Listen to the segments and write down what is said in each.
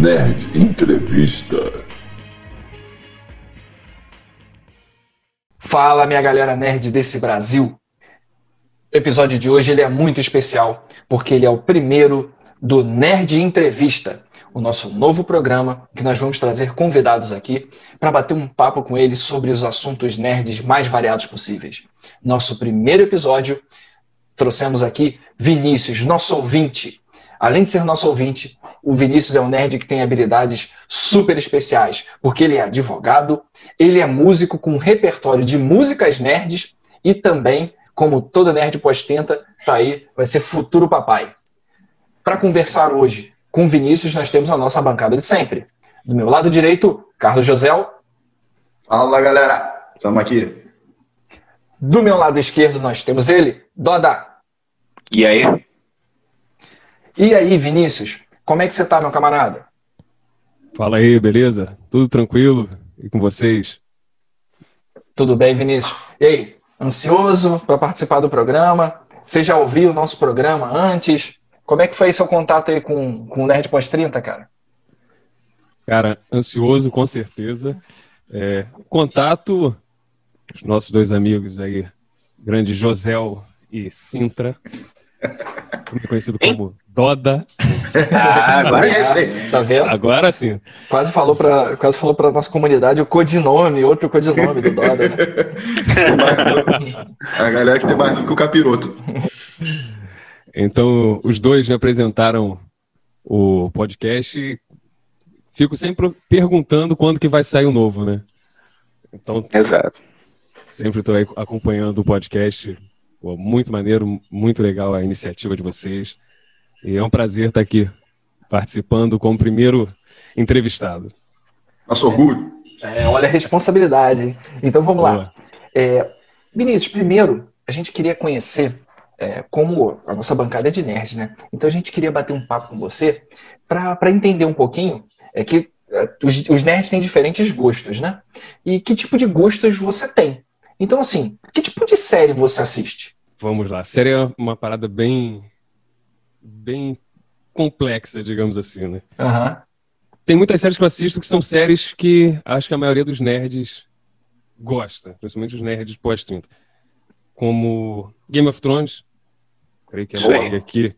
Nerd Entrevista. Fala, minha galera nerd desse Brasil. O episódio de hoje ele é muito especial, porque ele é o primeiro do Nerd Entrevista, o nosso novo programa que nós vamos trazer convidados aqui para bater um papo com eles sobre os assuntos nerds mais variados possíveis. Nosso primeiro episódio, trouxemos aqui Vinícius, nosso ouvinte. Além de ser nosso ouvinte, o Vinícius é um nerd que tem habilidades super especiais, porque ele é advogado, ele é músico com um repertório de músicas nerds e também, como todo nerd pós-tenta, tá aí, vai ser futuro papai. Para conversar hoje com o Vinícius, nós temos a nossa bancada de sempre. Do meu lado direito, Carlos Josel. Fala, galera. Estamos aqui. Do meu lado esquerdo, nós temos ele, Doda. E aí? E aí, Vinícius? Como é que você tá, meu camarada? Fala aí, beleza? Tudo tranquilo? E com vocês? Tudo bem, Vinícius? E aí, ansioso para participar do programa? Você já ouviu o nosso programa antes? Como é que foi seu contato aí com, com o Nerd Pós 30, cara? Cara, ansioso com certeza. É, contato, os nossos dois amigos aí, grande Josel e Sintra, conhecido como Doda. Ah, agora Tá vendo? Agora sim. Quase falou para quase falou para nossa comunidade o codinome, outro codinome do Doda, né? A galera que tem mais nome que o capiroto. Então, os dois me apresentaram o podcast. Fico sempre perguntando quando que vai sair o novo, né? Então, Exato. sempre estou acompanhando o podcast. Pô, muito maneiro, muito legal a iniciativa de vocês. E é um prazer estar aqui participando como primeiro entrevistado. Nosso orgulho. É, olha a responsabilidade. Então vamos lá. Boa. É, Vinícius, primeiro, a gente queria conhecer é, como a nossa bancada é de nerds, né? Então a gente queria bater um papo com você para entender um pouquinho é que é, os, os nerds têm diferentes gostos, né? E que tipo de gostos você tem. Então, assim, que tipo de série você assiste? Vamos lá. Série é uma parada bem, bem complexa, digamos assim, né? Aham. Tem muitas séries que eu assisto que são séries que acho que a maioria dos nerds gosta, principalmente os nerds pós-30. Como Game of Thrones, creio que é a aqui.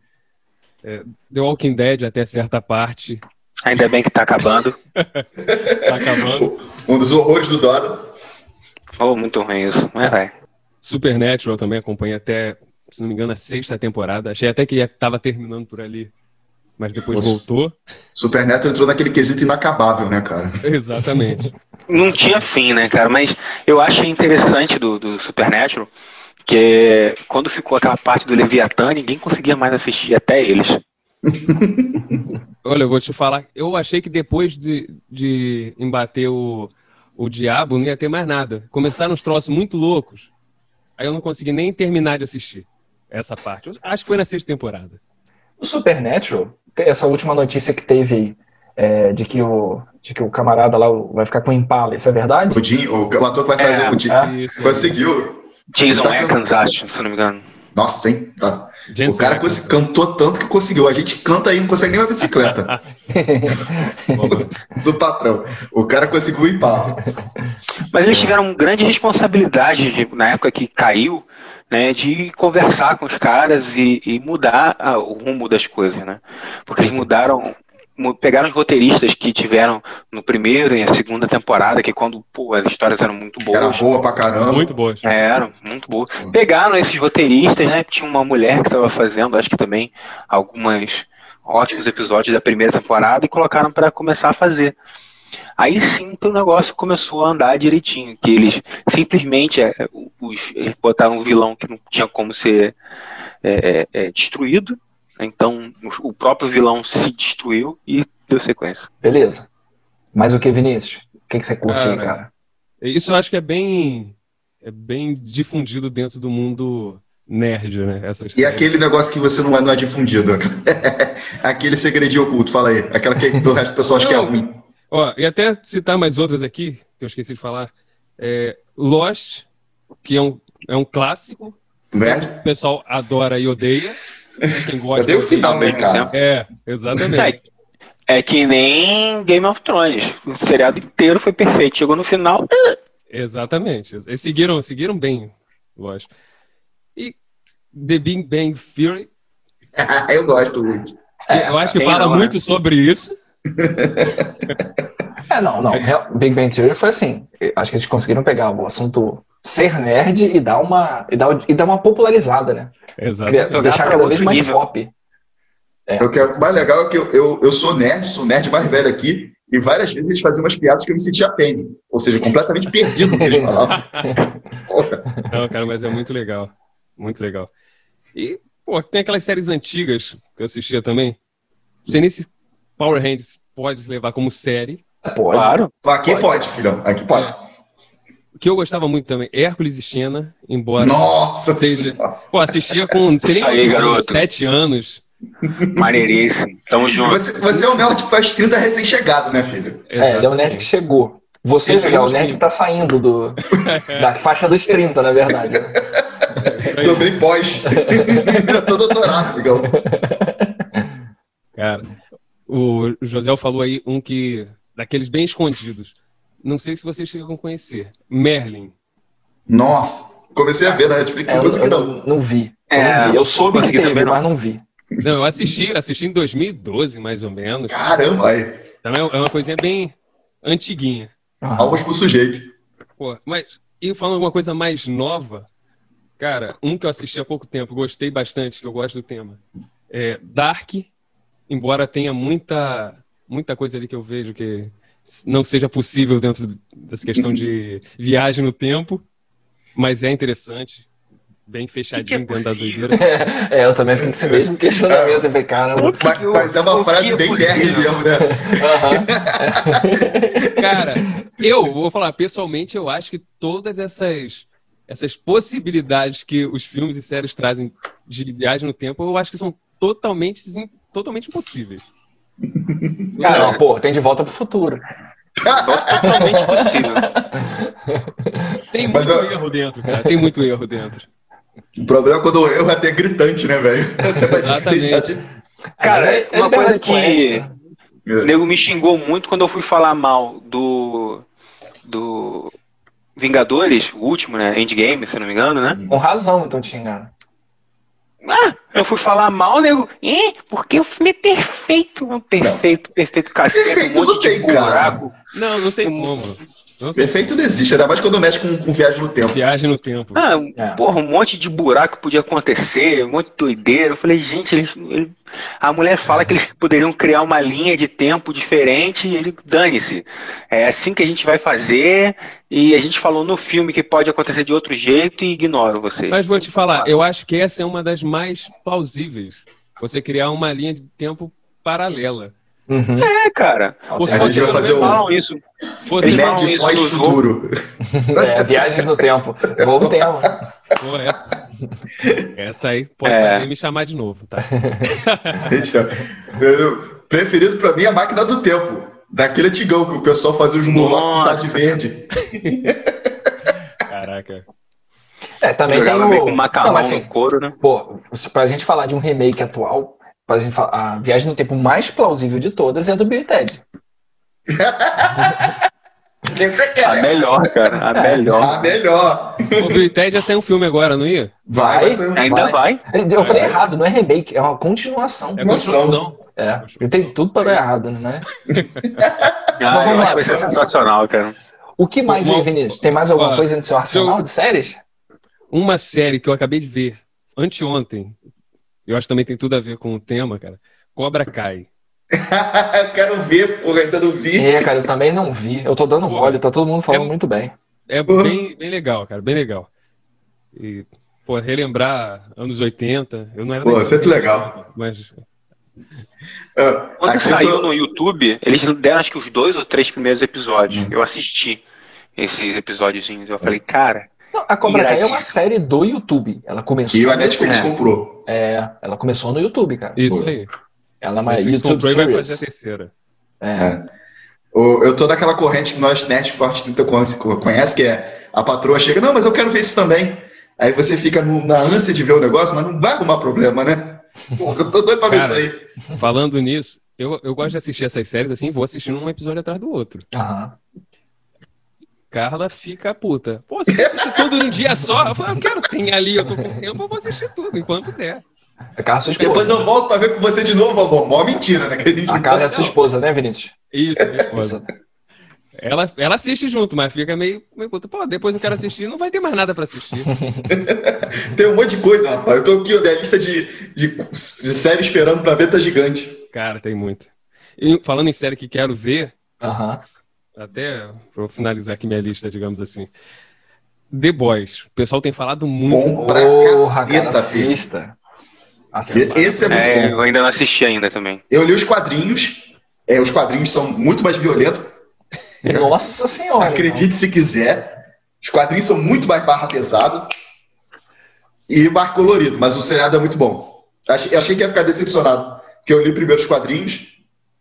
É, The Walking Dead até certa parte. Ainda bem que tá acabando. Tá acabando. Um dos horrores do Dora. Oh, muito ruim isso. Mas vai. Supernatural também acompanhei até, se não me engano, a sexta temporada. Achei até que estava terminando por ali, mas depois Nossa. voltou. Supernatural entrou naquele quesito inacabável, né, cara? Exatamente. Não tinha fim, né, cara? Mas eu achei interessante do, do Supernatural que quando ficou aquela parte do Leviatã, ninguém conseguia mais assistir, até eles. Olha, eu vou te falar, eu achei que depois de, de embater o, o diabo não ia ter mais nada. Começaram uns troços muito loucos. Aí eu não consegui nem terminar de assistir essa parte. Acho que foi na sexta temporada. O Supernatural, tem essa última notícia que teve aí, é, de, que o, de que o camarada lá vai ficar com o Impala, isso é verdade? O, Jim, o, o ator que vai fazer É, o Jim. é. Isso. Conseguiu. Jason Tá Atkins, acho, se não me engano. Nossa, hein? Tá. O cara cantou tanto que conseguiu. A gente canta aí, não consegue nem uma bicicleta do patrão. O cara conseguiu ir pau. Mas eles tiveram grande responsabilidade de- na época que caiu, né, de conversar com os caras e, e mudar ah, o rumo das coisas, né? Porque eles mudaram, mu- pegaram os roteiristas que tiveram no primeiro e a segunda temporada, que quando pô, as histórias eram muito Era boas. boa pra caramba. Muito boas. É, Eram, muito boas. Pegaram esses roteiristas, né? Tinha uma mulher que estava fazendo, acho que também, algumas ótimos episódios da primeira temporada e colocaram para começar a fazer. Aí sim que o negócio começou a andar direitinho, que eles simplesmente é, os, eles botaram um vilão que não tinha como ser é, é, é, destruído, então o- próprio vilão se destruiu e deu sequência. Beleza. Mas o que, Vinícius? O que, que você curte aí, Cara, cara? Isso eu acho que é bem, é bem difundido dentro do mundo nerd, né? Essas E séries. aquele negócio que você não é, não é difundido. aquele segredinho oculto, fala aí. Aquela que o resto do pessoal acha que é Não. ruim. Ó, e até citar mais outras aqui, que eu esqueci de falar. É, Lost, que é um, é um clássico, Nerd. o pessoal adora e odeia. Quem gosta Cadê o final, né, cara? É, exatamente. É, É que nem Game of Thrones. O seriado inteiro foi perfeito. Chegou no final. Exatamente. Eles seguiram, seguiram bem, lógico. E The Big Bang Theory, eu gosto muito. É, eu acho que quem fala não, né? muito sobre isso. É, não, não. Big Bang Theory foi assim. Acho que eles conseguiram pegar o assunto ser nerd e dar uma, e dar, e dar uma popularizada, né? Exato. Deixar cada vez mais nível. pop. O que é mais legal é que eu, eu, eu sou nerd, sou nerd mais velho aqui, e várias vezes eles faziam umas piadas que eu me sentia pene. Ou seja, completamente perdido no que eles falavam. Não, cara, mas é muito legal. Muito legal. E, pô, tem aquelas séries antigas que eu assistia também. Não sei nem se Power Rangers pode levar como série. Pode. Claro. Aqui pode, filhão. Aqui pode. O que eu gostava muito também, Hércules e Xena, embora. Nossa Seja- Senhora. Pô, assistia com, não sei nem aí, sete anos. Maneiríssimo. Tamo junto. Você, você é o nerd que faz 30 recém-chegado, né, filho? É, ele é o nerd que chegou. Você já é o nerd que tá saindo do, da faixa dos 30, na verdade. né? Tô bem pós. Eu tô doutorado, amigão. Cara, o José falou aí um que. daqueles bem escondidos. Não sei se vocês chegam a conhecer. Merlin. Nossa. Comecei a ver na Netflix, É, não eu, consegui eu não. não, vi. Eu, É, não vi. eu soube que teve, também não. mas não vi. Não, eu assisti, assisti em 2012, mais ou menos. Caramba, aí. Também é uma coisinha bem antiguinha. Palmas pro sujeito. Pô, mas, e falando alguma coisa mais nova, cara, um que eu assisti há pouco tempo, gostei bastante, que eu gosto do tema. É Dark, embora tenha muita, muita coisa ali que eu vejo que não seja possível dentro dessa questão de viagem no tempo, mas é interessante, bem fechadinho que é dentro da doideira. É, eu também fico com esse mesmo questionamento. Eu falei, caramba. Mas, mas é uma frase que é bem possível? nerd mesmo, né? Aham. Cara, eu vou falar, pessoalmente, eu acho que todas essas, essas possibilidades que os filmes e séries trazem de viagem no tempo, eu acho que são totalmente, totalmente impossíveis. Não, pô, tem de volta pro futuro. Totalmente possível. Tem muito eu- erro dentro, cara. Tem muito erro dentro. O problema é quando o erro é até gritante, né, velho? Exatamente. Cara, é- é uma coisa liberdade que poética. o nego me xingou muito quando eu fui falar mal do. do. Vingadores, o último, né? Endgame, se não me engano, né? Com razão, então te engano. Ah, eu fui falar mal, nego. É, porque o filme é perfeito. Perfeito, perfeito, cacete. Perfeito um não monte de tem, cara. buraco. Não, não tem como. Perfeito não existe, ainda mais quando mexe com, com viagem no tempo. viagem no tempo. Ah, É. porra, um monte de buraco podia acontecer, um monte de doideira. Eu falei, gente, eles, ele- a mulher fala que eles poderiam criar uma linha de tempo diferente e ele, dane-se. É assim que a gente vai fazer e a gente falou no filme que pode acontecer de outro jeito e ignoro vocês. Mas vou te falar, eu acho que essa é uma das mais plausíveis. Você criar uma linha de tempo paralela. Uhum. É, cara. Porque A gente você vai fazer o falam isso. Você fala, mede- nerd isso no pós-futuro. É, viagens no tempo. Bom tema. pô, essa, essa aí pode É. fazer me chamar de novo, tá? Preferido pra mim é a máquina do tempo. Daquele antigão que o pessoal fazia os Nossa. de verde. Caraca. É, também tem meio com o. macarrão Não, mas assim, couro, né? pô, pra gente falar de um remake atual, a viagem no tempo mais plausível de todas é a do Bill e Ted. A quer? melhor, cara. A É. melhor. A melhor. O Bill e Ted ia sair um filme agora, não ia? Vai, Vai. vai Ainda vai. Eu falei errado, não é remake, é uma continuação. É Noção. construção. É, ele tem tudo pra dar errado, né? Ah, vamos eu lá, acho que vai ser vamos- sensacional, cara. O que mais Bom, aí, Vinícius? Tem mais alguma ó, coisa no seu arsenal eu- de séries? Uma série que eu acabei de ver anteontem, eu acho que também tem tudo a ver com o tema, cara. Cobra Kai. eu quero ver, porra, ainda não vi. É, cara, eu também não vi. Eu tô dando Pô, mole, tá todo mundo falando é- muito bem. É bem, bem legal, cara, bem legal. E, pô, relembrar anos 80, eu não era Pô, sempre tempo, legal. Mas Ah, Quando aqui saiu tô- no YouTube, eles deram acho que os dois ou três primeiros episódios. Eu assisti esses episódios. Eu falei, cara, Não, a Cobra Kai é uma série do YouTube. Ela começou. E a no Netflix YouTube. comprou. É, ela começou no YouTube, cara. isso Pô. aí. Ela é uma Netflix YouTube comprou e vai series. fazer a terceira. É. O- Eu tô naquela corrente que nós, Nerd Corte 30 conhece, conhece, que é a patroa chega, não, mas eu quero ver isso também. Aí você fica no- na ânsia de ver o negócio, mas não vai arrumar problema, né? Pô, eu tô doido pra ver Cara, isso aí. Falando nisso, Eu, eu gosto de assistir essas séries assim, vou assistindo um episódio atrás do outro. Aham. Carla fica puta. Pô, você quer assistir tudo num dia só? Eu falo, eu quero, tem ali, eu tô com tempo, eu vou assistir tudo, enquanto der. A Carla é sua esposa. Depois eu volto pra ver com você de novo, amor. Mó mentira, né? A A Carla é sua esposa, né, Vinícius? Isso, minha esposa. Ela, ela assiste junto, mas fica meio, meio puta. Pô, depois eu quero assistir, não vai ter mais nada pra assistir. Tem um monte de coisa, rapaz. Eu tô aqui, minha lista de, de, de série esperando pra ver tá gigante. Cara, tem muito. E falando em série que quero ver, Aham. Até eu finalizar aqui minha lista, digamos assim. The Boys. O pessoal tem falado muito. Bom pra Porra, caceta. Assista. Esse é muito É, bom. eu ainda não assisti ainda também. Eu li os quadrinhos. É, os quadrinhos são muito mais violentos. Nossa senhora. Acredite se quiser. Os quadrinhos são muito mais barra pesado e mais colorido, mas o seriado é muito bom. Achei, achei que ia ficar decepcionado, porque eu li primeiro os quadrinhos,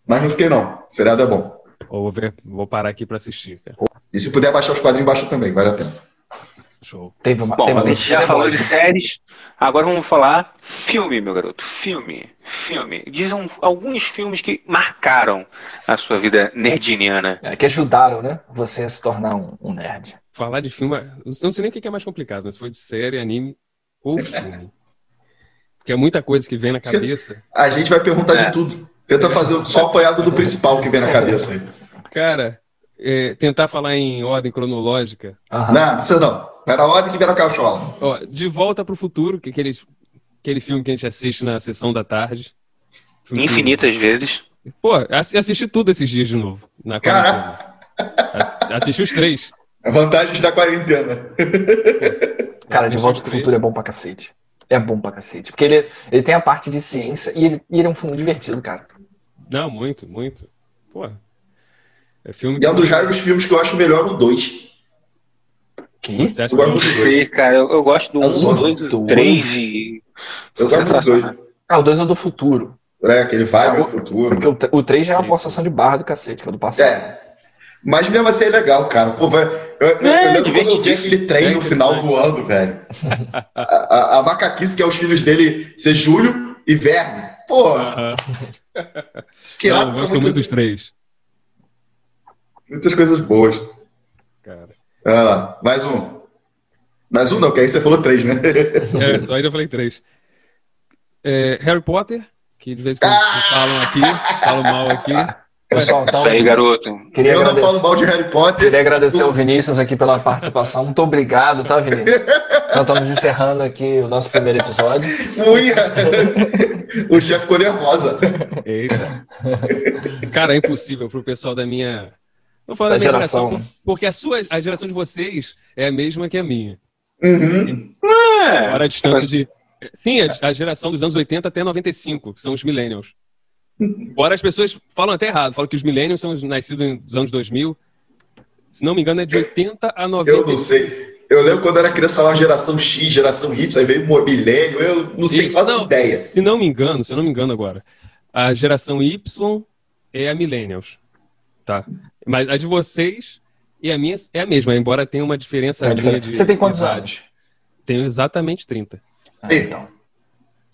mas não fiquei não. O seriado é bom. Ou vou, ver, vou parar aqui pra assistir, cara. E se puder baixar os quadrinhos, baixa também, vale a pena. Show. Teve uma, Bom, teve a gente já falou de séries, agora vamos falar filme, meu garoto. Filme, filme. Dizem alguns filmes que marcaram a sua vida nerdiniana. É, que ajudaram, né? Você a se tornar um, um nerd. Falar de filme, não sei nem o que é mais complicado, mas se for de série, anime ou filme. Porque é muita coisa que vem na cabeça. A gente vai perguntar É. de tudo. Tenta fazer só apanhado do principal que vem na cabeça aí. Cara, é, tentar falar em ordem cronológica. Aham. Não, precisa não. Vai na ordem que na cachola. Ó, de Volta pro Futuro, que é aquele, aquele filme que a gente assiste na sessão da tarde. Filme que- Infinitas vezes. Pô, assi- assisti tudo esses dias de novo. Na quarentena. Ass- Assisti os três. Vantagens da quarentena. Cara, De Volta pro três. Futuro é bom pra cacete. É bom pra cacete. Porque ele, ele tem a parte de ciência e ele, e ele é um filme divertido, cara. Não, muito, muito. Pô. É filme E é um dos raros filmes que eu acho melhor o 2. Que? Você acha Eu gosto Não sei, cara. Eu, eu gosto do A 1, zona 2, do 3 e. Eu gosto dos dois. Ah, o 2 é do futuro. É, aquele vai Ah, o- futuro. Porque o, tr- o 3 já é uma forçação de barra do cacete, que é do passado. É. Mas mesmo assim é legal, cara. Pô, vai... eu, eu, É, eu lembro quando eu vi aquele trem É no final voando, velho. A, a, a macaquice que é os filhos dele ser Júlio e Verne. Pô, Aham. esses Não, eu gosto muito dos três. Muitas coisas boas. Cara. Vai lá, mais um. Mais um não, que aí você falou três, né? É, só aí já falei três. É, Harry Potter, que de vez em quando Ah! se falam aqui, falam mal aqui. Pessoal, então, Isso aí, garoto. queria eu não falo mal de Harry Potter. queria agradecer ao Vinícius aqui pela participação. Muito obrigado, tá, Vinícius? Nós estamos encerrando aqui o nosso primeiro episódio. Uia. o chefe ficou nervosa. Eita. Cara, é impossível pro pessoal da minha. Vou falar da, Da minha geração. geração, porque a sua, a geração de vocês é a mesma que a minha. Uhum. É. Fora a distância de. Sim, a, a geração dos anos 80 até 95, que são os millennials. Embora as pessoas falam até errado, falam que os millennials são os nascidos nos anos 2000. Se não me engano, é de 80 a 90. Eu não sei. Eu lembro quando eu era criança falava geração X, geração Y, aí veio o milênio, eu não sei, Isso, faço não, ideia. Se não me engano, se eu não me engano agora, a geração Y é a millennials, tá? Mas a de vocês e a minha é a mesma, embora tenha uma diferença de Você tem quantos idade. anos? Tenho exatamente 30. Ah, então.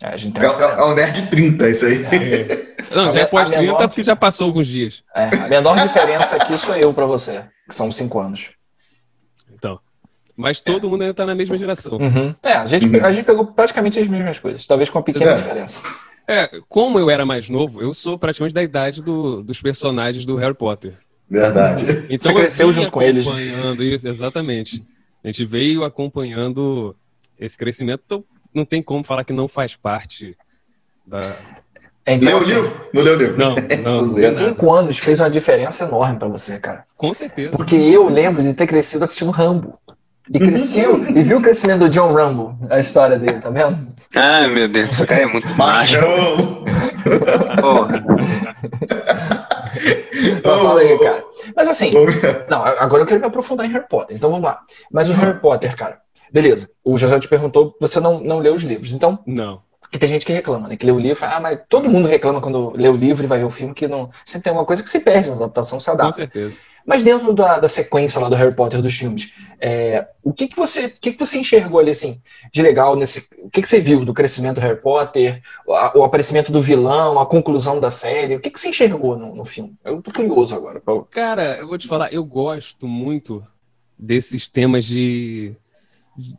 É, a gente É, é, é diferença. um nerd 30 isso aí. Não, A já é minha- pós a minha 30 nota- porque já passou alguns dias. É, a menor diferença aqui sou eu pra você, que são cinco anos. Então. Mas todo mundo ainda tá na mesma geração. Uhum. É, a gente, Uhum. a gente pegou praticamente as mesmas coisas, talvez com uma pequena É. diferença. É, como eu era mais novo, eu sou praticamente da idade do- dos personagens do Harry Potter. Verdade. Então Você cresceu junto com eles. acompanhando isso, exatamente. A gente veio acompanhando esse crescimento, então não tem como falar que não faz parte da. É, então, Leu o livro? Não leu o livro? Não, não, cinco anos fez uma diferença enorme pra você, cara. com certeza. Porque eu lembro de ter crescido assistindo Rambo. E cresceu, e viu o crescimento do John Rambo, a história dele, tá vendo? Ai, meu Deus, esse cara é muito macho. Porra. Então fala aí, cara. Mas assim, não, agora eu quero me aprofundar em Harry Potter, então vamos lá. Mas o Harry Potter, cara, beleza. O José te perguntou, você não, não leu os livros. Então, Não. Porque tem gente que reclama, né? Que lê o livro e fala, ah, mas todo mundo reclama quando lê o livro e vai ver o filme, que não. Sempre tem uma coisa que se perde na adaptação, se Com adapta. certeza. Mas dentro da, da sequência lá do Harry Potter dos filmes, é, o que, que você o que, que você enxergou ali assim de legal nesse o que, que você viu do crescimento do Harry Potter, a- o aparecimento do vilão, a conclusão da série, o que, que você enxergou no, no filme? Eu tô curioso agora. pra- Cara, eu vou te falar, eu gosto muito desses temas de,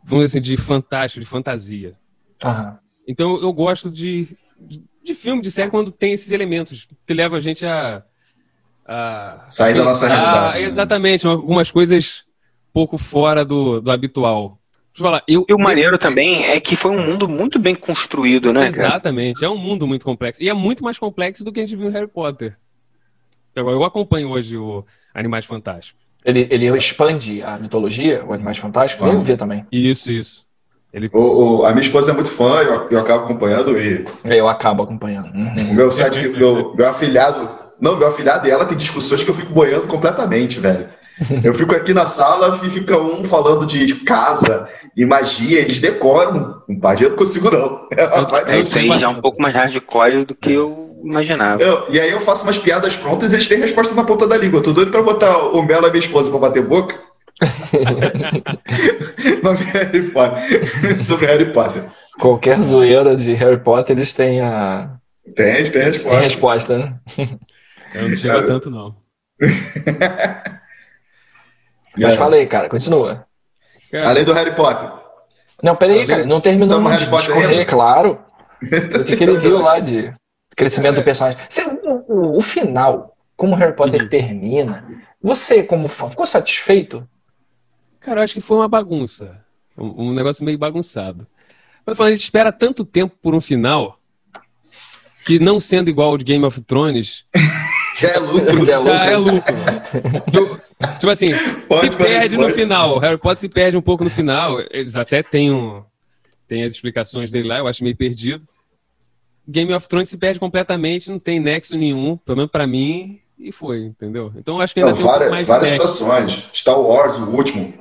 vamos dizer assim, de fantástico, de fantasia. Aham. Então eu gosto de, de, de filme, de série, quando tem esses elementos que levam a gente a. a Sair da nossa realidade, né? Exatamente, algumas coisas pouco fora do, do habitual. Deixa eu falar, eu, E o maneiro também é que foi um mundo muito bem construído, né, cara? Exatamente, é um mundo muito complexo. E é muito mais complexo do que a gente viu em Harry Potter. Agora, eu acompanho hoje o Animais Fantásticos. Ele, ele expande a mitologia, o Animais Fantásticos, vamos ver também. Isso, isso. Ele O, o- a minha esposa é muito fã, eu, eu acabo acompanhando e Eu acabo acompanhando. Uhum. o meu site, meu, meu afilhado, não, meu afilhado e ela tem discussões que eu fico boiando completamente, velho. Eu fico aqui na sala e fica um falando de casa e magia, eles decoram. Um par de eu não consigo, não. É, isso aí já é um pouco mais hardcore do que eu imaginava. Eu- e aí eu faço umas piadas prontas e eles têm resposta na ponta da língua. Eu tô doido pra botar o Melo e minha esposa pra bater boca. Ver Harry Potter. Sobre Harry Potter. Qualquer zoeira de Harry Potter, eles têm a Tem, tem resposta. resposta, né? eu não chega tanto, não. Mas É. fala aí, cara, continua. Cara, Além do Harry Potter. Não, peraí, Tá cara, não terminou Não, mas de discorrer, claro. Disse que ele viu lá de crescimento do personagem. Você, o, o- o final, como Harry Potter Uhum. termina, você, como fã, ficou satisfeito? Cara, eu acho que foi uma bagunça. Um, um negócio meio bagunçado. Mas falando, a gente espera tanto tempo por um final que não sendo igual ao de Game of Thrones, Já é lucro. Já é já é lucro. tipo assim, Pode, se perde pode. no final. Harry Potter se perde um pouco no final. Eles até têm, um, têm as explicações dele lá, eu acho meio perdido. Game of Thrones se perde completamente, não tem nexo nenhum, pelo menos pra mim, e foi, entendeu? Então eu acho que ainda Não, tem um várias, mais várias nexo. situações. Star Wars, o último.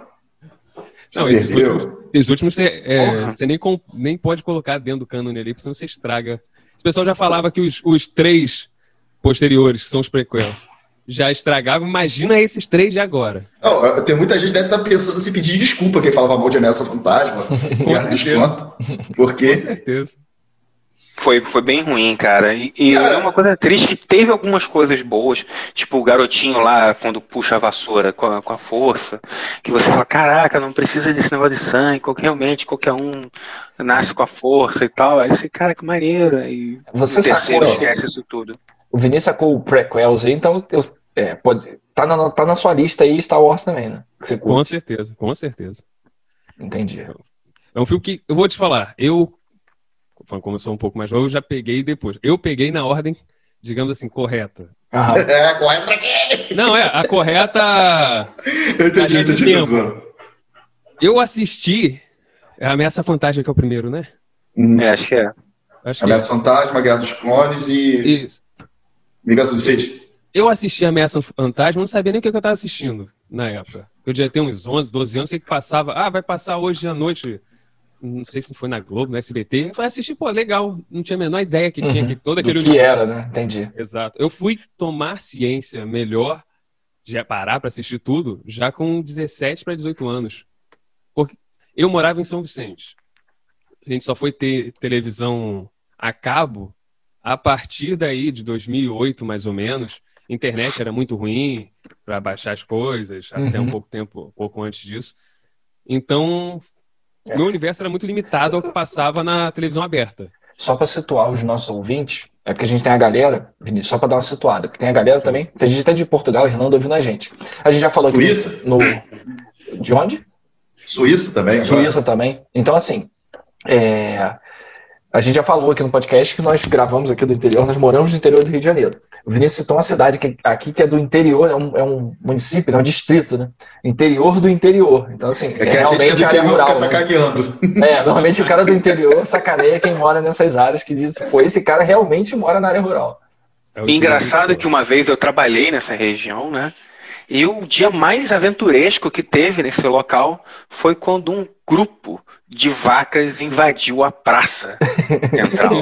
Não, esses perdeu. últimos, esses últimos você, é, você nem, nem pode colocar dentro do cânone ali, porque senão você estraga. O pessoal já falava que os, os três posteriores, que são os prequel, já estragavam. Imagina esses três de agora. Não, tem muita gente que deve estar pensando em se pedir desculpa quem falava mal de Ameaça Fantasma. Guerra dos certeza. Clones. Com Porque certeza. Foi, foi bem ruim, cara. E, e Cara. é uma coisa triste que teve algumas coisas boas, tipo o garotinho lá quando puxa a vassoura com a, com a força, que você fala, caraca, não precisa desse negócio de sangue, qualquer, realmente qualquer um nasce com a força e tal. Aí você, cara, que maneiro. E Você o terceiro sacou, esquece isso tudo. o Vinícius sacou o prequels aí, então eu, é, pode, tá, na, tá na sua lista aí Star Wars também, né? Que você Com certeza, com certeza. Entendi. É um filme que, eu vou te falar, eu, como eu sou um pouco mais novo, eu já peguei depois. Eu peguei na ordem, digamos assim, correta. Aham. É, corre pra quê? Não, é, a correta. Eu entendi, de entendi. tempo. Suzano. Eu assisti. A Ameaça Fantástica, que é o primeiro, né? Hum. É, acho que é. Acho que Ameaça Fantasma, Guerra dos Clones e Isso. Vingança do City. Eu assisti Ameaça Fantasma, não sabia nem o que eu estava assistindo na época. Eu devia ter uns 11, 12 anos, sei que passava. Ah, vai passar hoje à noite. Não sei se foi na Globo, no SBT. Eu falei, assisti, pô, legal. Não tinha a menor ideia que tinha Uhum. que todo Do aquele que era, universo. né? Entendi. Exato. Eu fui tomar ciência melhor, já parar para assistir tudo, já com 17 para 18 anos. Porque eu morava em São Vicente. A gente só foi ter televisão a cabo a partir daí de 2008, mais ou menos. Internet era muito ruim para baixar as coisas, até Uhum. um pouco tempo, um pouco antes disso. Então, É. meu universo era muito limitado ao que passava na televisão aberta. Só para situar os nossos ouvintes, é porque a gente tem a galera, Vinícius, só para dar uma situada, porque tem a galera também, tem gente até de Portugal, Irlanda ouvindo a gente. A gente já falou aqui Suíça? no. De onde? Suíça também, agora. Suíça também. Então, assim, é, a gente já falou aqui no podcast que nós gravamos aqui do interior, nós moramos no interior do Rio de Janeiro. O Vinícius citou uma cidade que, aqui que é do interior, é um, é um município, é um distrito, né? Interior do interior. Então, assim, É que a gente que é realmente do área interior rural. fica né? sacaneando. É, normalmente o cara do interior sacaneia quem mora nessas áreas que diz, pô, esse cara realmente mora na área rural. É engraçado que uma vez eu trabalhei nessa região, né? E o dia mais aventuresco que teve nesse local foi quando um grupo de vacas invadiu a praça central.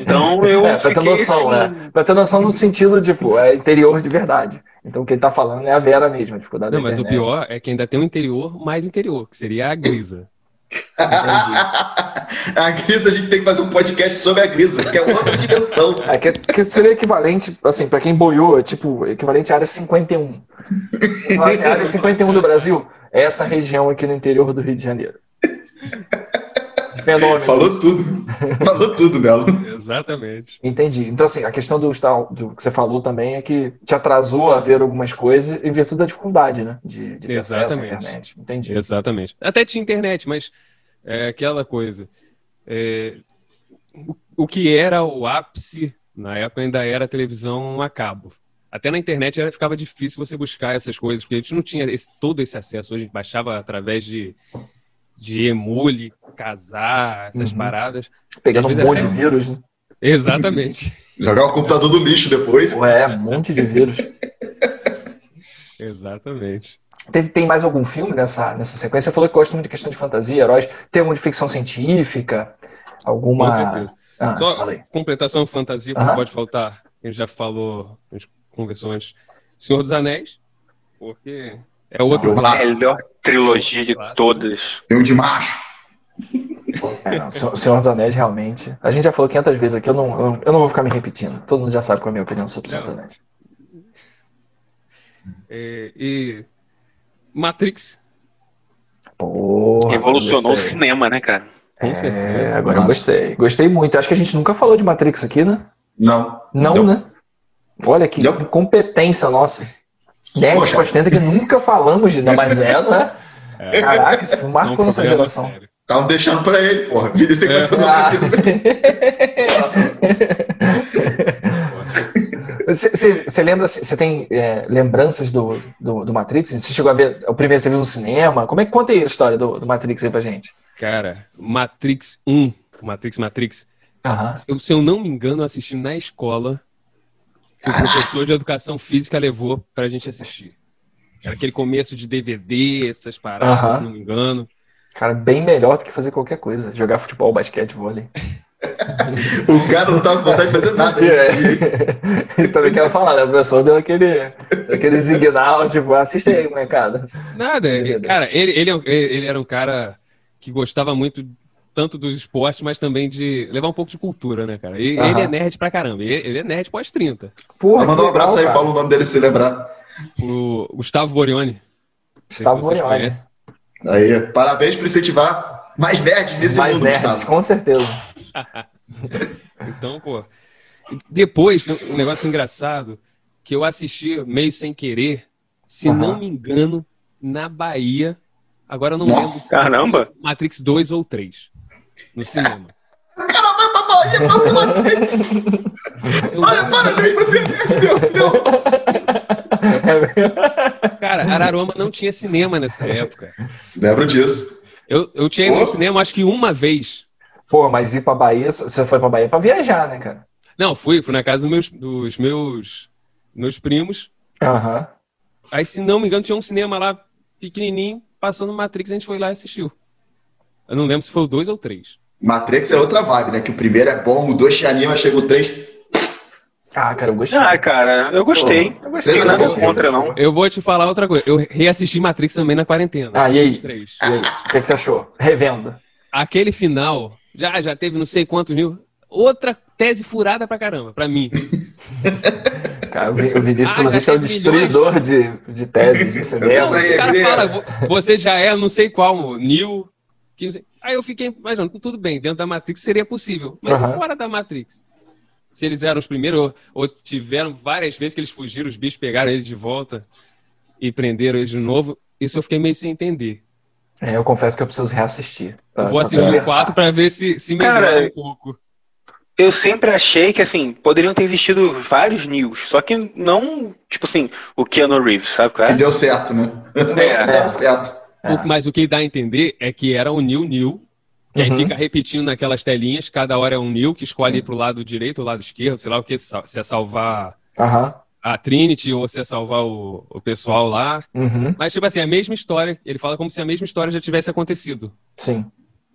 Então eu. É, pra ter fiquei noção, assim, né? Pra ter noção no sentido, tipo, é interior de verdade. Então quem tá falando é a Vera mesmo, a dificuldade Não, da mas o pior é que ainda tem um interior mais interior, que seria a Grisa. a Grisa, a gente tem que fazer um podcast sobre a Grisa, que é outra dimensão. É, que, que seria equivalente, assim, pra quem boiou, é tipo, equivalente à área 51. Falar assim, a área 51 do Brasil é essa região aqui no interior do Rio de Janeiro. Fenômeno. Falou tudo. Falou tudo, Belo. Exatamente. Entendi. Então, assim, a questão do, do que você falou também é que te atrasou a ver algumas coisas em virtude da dificuldade, né? De, de ter acesso à Exatamente. internet. Entendi. Exatamente. Até tinha internet, mas é aquela coisa. é, o, o que era o ápice, na época ainda era a televisão a cabo. Até na internet era, ficava difícil você buscar essas coisas, porque a gente não tinha esse- todo esse acesso. Hoje a gente baixava através de, de emule, casar, essas Uhum. paradas. Pegando um monte até- de vírus, né? Exatamente. Jogar o computador do lixo depois. Ué, um monte de vírus. Exatamente. Teve, tem mais algum filme nessa, nessa sequência? Você falou que gosta muito de questão de fantasia, heróis. Tem algum de ficção científica? Alguma. Com certeza. Ah, Só falei. uma fantasia, Aham. não pode faltar. A gente já falou, a gente conversou antes. Senhor dos Anéis, porque é outro. Não, Clássico. melhor trilogia de Clássico. todas. Um de macho. É, não, Senhor dos Anéis, realmente. A gente já falou 500 vezes aqui, eu não, eu, eu não vou ficar me repetindo. Todo mundo já sabe qual é a minha opinião sobre Senhor dos. Anéis. É, e Matrix, Porra, Revolucionou o cinema, né, cara? com É, certeza. agora eu Massa. gostei. Gostei muito. Acho que a gente nunca falou de Matrix aqui, né? Não. Não, Não. né? Olha que Não. competência nossa. Nerd Poxa. Postenta que nunca falamos de. Não, mas é, não é? Caraca, isso é um marcou nossa geração. Estavam deixando pra ele, porra. Eles têm que É. fazer Ah. Você lembra, você tem é, lembranças do, do, do Matrix? Você chegou a ver, o primeiro você viu no cinema? Como é que conta aí a história do, do Matrix aí pra gente? Cara, Matrix 1, Matrix Matrix, Aham. eu- se eu não me engano, eu assisti na escola que o professor de educação física levou pra gente assistir. Era aquele começo de DVD, essas paradas, Aham. se não me engano. Cara, bem melhor do que fazer qualquer coisa. Jogar futebol, basquete, vôlei. O cara não tava com vontade de fazer nada. É. Isso também quero falar, né? O professor deu aquele, aquele signal, tipo, assiste aí, molecada. Nada, ele- Beleza. cara, ele, é ele ele era um cara que gostava muito tanto do esporte, mas também de levar um pouco de cultura, né, cara? E, ele é nerd pra caramba, ele, ele é nerd pós-30. Porra, Manda um que legal, abraço aí, cara. fala o nome dele se lembrar. O Gustavo Borioni. não sei se Gustavo vocês Borioni. conhecem. Aí, parabéns por incentivar mais nerds nesse Mais mundo, nerds, Gustavo. com certeza. Então, pô. Depois, um negócio engraçado que eu assisti meio sem querer, se Aham. não me engano, na Bahia. Agora eu não Nossa, lembro. se caramba! Matrix 2 ou 3. No cinema. Cara, vai pra Bahia, vamos lá. Se eu Olha, parabéns, você é meu, meu. Cara, Araruama não tinha cinema nessa época. Lembro disso. Eu, eu tinha ido Pô. no cinema acho que uma vez. Pô, mas ir pra Bahia, você foi pra Bahia pra viajar, né, cara? Não, fui, fui na casa dos meus, dos meus, meus primos. Aham. Aí, se não me engano, tinha um cinema lá pequenininho, passando Matrix, a gente foi lá e assistiu. Eu não lembro se foi o 2 ou o 3. Matrix é outra vibe, né? Que o primeiro é bom, o dois te anima, chega o três. Ah, cara, eu gostei. Ah, cara, eu gostei. eu gostei. Não nada gostam? contra, não. Eu vou te falar outra coisa. Eu reassisti Matrix também na quarentena. Ah, e aí? Os três. E aí, o que, que você achou? Revendo. Aquele final, já, já teve não sei quantos mil. Outra tese furada pra caramba, pra mim. Cara, eu vi, eu vi isso Ah, pelo é o teve destruidor de, de teses de cinema. Não, o cara fala, "Vo- você já é não sei qual, Neo. Que não sei-" Aí eu fiquei imaginando, tudo bem, dentro da Matrix seria possível. Mas e fora da Matrix? Se eles eram os primeiros, ou, ou tiveram várias vezes que eles fugiram, os bichos pegaram ele de volta e prenderam ele de novo, isso eu fiquei meio sem entender. É, eu confesso que eu preciso reassistir. pra- vou assistir o conversar. 4 pra ver se, se melhora Cara, um pouco. Eu sempre achei que, assim, poderiam ter existido vários News, só que não, tipo assim, o Keanu Reeves, sabe E é? deu certo, né? É. Deu certo. É. O- Mas o que dá a entender é que era o New New, que aí Uhum. fica repetindo naquelas telinhas, cada hora é um New, que escolhe ir pro lado direito ou lado esquerdo, sei lá o que, se é salvar Aham. a Trinity ou se é salvar o, o pessoal lá. Uhum. Mas, tipo assim, a mesma história. Ele fala como se a mesma história já tivesse acontecido. Sim.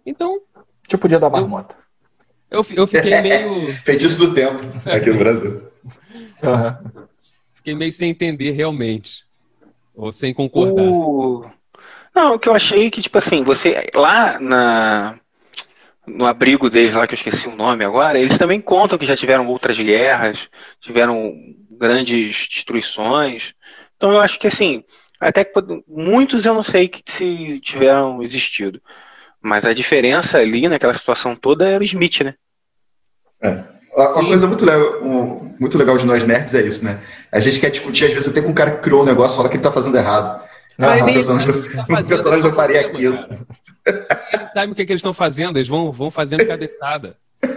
Então, Tipo o dia da marmota. eu, fi- eu fiquei meio. Feitiço do tempo aqui no Brasil. Fiquei meio sem entender realmente. Ou sem concordar. O... Não, o que eu achei que, tipo assim, você lá na no abrigo deles lá, que eu esqueci o nome agora, eles também contam que já tiveram outras guerras, tiveram grandes destruições. Então eu acho que assim, até que muitos eu não sei que se tiveram existido. Mas a diferença ali naquela situação toda era o Smith, né? É. Uma Sim. coisa muito legal, um- muito legal de nós nerds é isso, né? A gente quer discutir, às vezes, até com o cara que criou o negócio fala que ele tá fazendo errado. Mas Aham. O nem- personagem não, tá não faria aquilo. cara. Eles sabem o que, que eles estão fazendo, eles vão, vão fazendo cabeçada.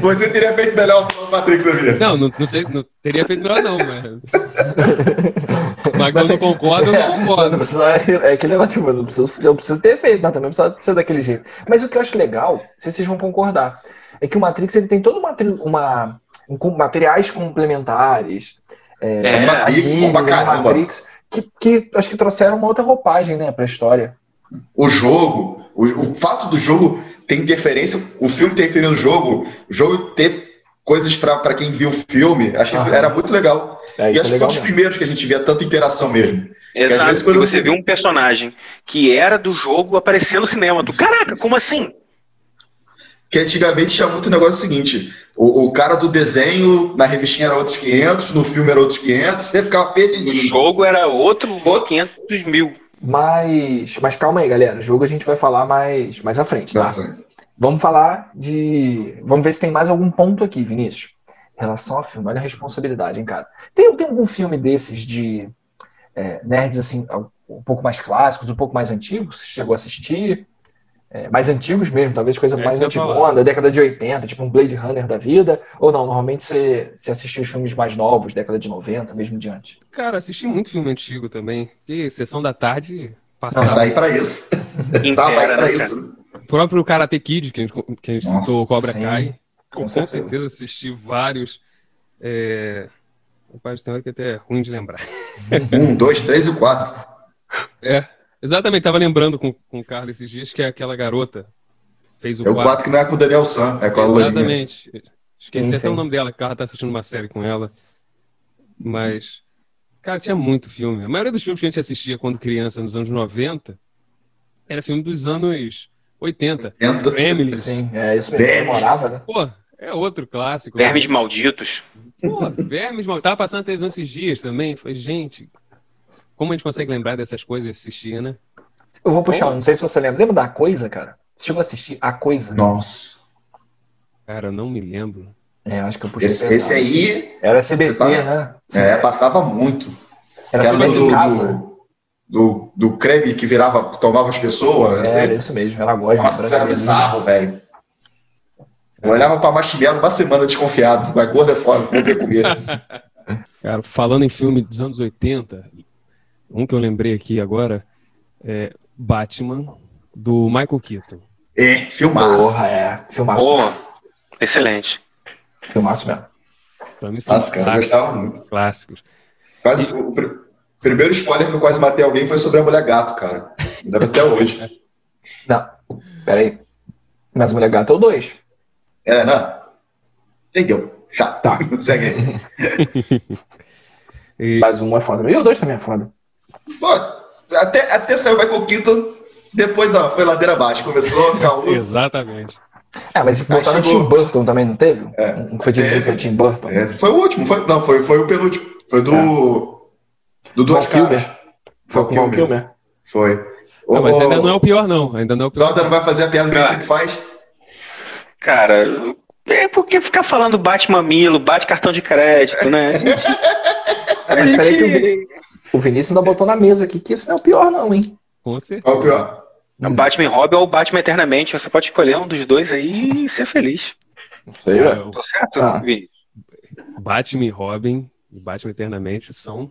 Você teria feito melhor o Matrix da vida. Não, não, não sei, não teria feito melhor não, mas. Mas quando eu concordo, eu não Não concordo. precisa, é aquele negócio, tipo, eu não preciso, eu preciso ter feito, mas também precisa ser daquele jeito. Mas o que eu acho legal, não se vocês vão concordar, é que o Matrix ele tem todo uma, uma um materiais complementares, é, É, Matrix, anime. Matrix, que, que acho que trouxeram uma outra roupagem, né, pra história. O jogo, o, o fato do jogo ter interferência, o filme interferir no jogo, o jogo ter coisas pra pra quem viu o filme, achei que era muito legal. É, e isso acho é que foi um dos primeiros que a gente via tanta interação mesmo. às Exato. vezes E quando você você- viu um personagem que era do jogo aparecendo no cinema. Tu, caraca, como assim? Que antigamente tinha muito negócio seguinte: o, o cara do desenho na revistinha era outros 500, no filme era outros 500, você ficava No perdidinho. jogo era outro 500 mil. Mas, mas calma aí, galera. O jogo a gente vai falar mais, mais à frente, tá? Vamos falar de. Vamos ver se tem mais algum ponto aqui, Vinícius. Em relação ao filme, olha a responsabilidade, hein, cara. Tem, tem algum filme desses de é, nerds, assim, um pouco mais clássicos, um pouco mais antigos? Você chegou a assistir? É, mais antigos mesmo, talvez coisa É, mais falar. da década de 80, tipo um Blade Runner da vida? Ou não, normalmente você, você assistiu os filmes mais novos, década de 90, mesmo diante? Cara, assisti muito filme antigo também. Que sessão da tarde Não, passava. tá aí pra isso. Tá aí Inteira, pra né, isso. O próprio Karate Kid, que a gente, que a gente Nossa, citou, Cobra sim. Kai. Com Com, certeza. certeza assisti vários. É... Rapaz, tem hora que até é ruim de lembrar. Um, dois, três e quatro. É, exatamente, tava lembrando com, com o Carlos esses dias que é aquela garota fez o É o quadro. quatro que não é com o Daniel San, é com a Lolinha. Exatamente. Esqueci Sim, até sim. o nome dela, que o Carla tá assistindo uma série com ela. Mas, cara, tinha muito filme. A maioria dos filmes que a gente assistia quando criança, nos anos 90, era filme dos anos 80. Tenta. Gremlins. Sim, é isso mesmo. Demorava, né? Pô, é outro clássico. Vermes malditos. Pô, Vermes, mal. Tava passando televisão esses dias também. Falei, gente, como a gente consegue lembrar dessas coisas e assistir, né? Eu vou puxar um, não sei se você lembra. Lembra da Coisa, cara? Você chegou a assistir A Coisa? Nossa. Cara, não me lembro. É, acho que eu puxei. Esse, esse aí, Era SBT, Você tá- né? é, passava muito. Era era SBT do, em casa. do, do, do creme que virava, tomava as pessoas. Era né? isso mesmo, era Gosma. Nossa, era bizarro, velho. Eu olhava pra Marshmallow uma semana desconfiado. Vai gordo é foda, não tem comer. Cara, falando em filme dos anos 80, um que eu lembrei aqui agora é Batman, do Michael Keaton. É, filmaço. Porra, é. Filmaço. Pô, excelente. Filmaço mesmo. Pra mim são Nossa, cara, eu clássicos, gostava muito. clássicos. Quase, o, pr- primeiro spoiler que eu quase matei alguém foi sobre a mulher gato, cara. Me lembro até hoje. Não, peraí. Mas Mulher Gata é o 2. É, não. Entendeu? Chato. Tá. Segue aí. E, Mas um é foda. E o 2 também é foda. Pô, até, até saiu o Michael Keaton, depois ó, foi ladeira abaixo. Começou a ficar um. exatamente. É, mas botaram o. Tim Burton também, não teve? É. Que foi dirigido pelo Tim Burton. É, foi o último, foi, não, foi, foi o penúltimo. Foi do. Do Duas Caras. Foi com o Val Kilmer. Foi. Não, mas O- ainda não é o pior, não. Ainda não é o pior. Nota não vai fazer a piada que sempre faz. Cara, é porque ficar falando bate mamilo, bate cartão de crédito, né? A gente, a Mas peraí que o, gente Vini- o Vinícius ainda botou na mesa aqui que isso não é o pior, não, hein? Com certeza. Qual o pior? o Batman Robin ou o Batman Eternamente. Você pode escolher um dos dois aí e ser feliz. Não sei, velho. Tô certo, Ah. Vini? Batman e Robin e Batman Eternamente são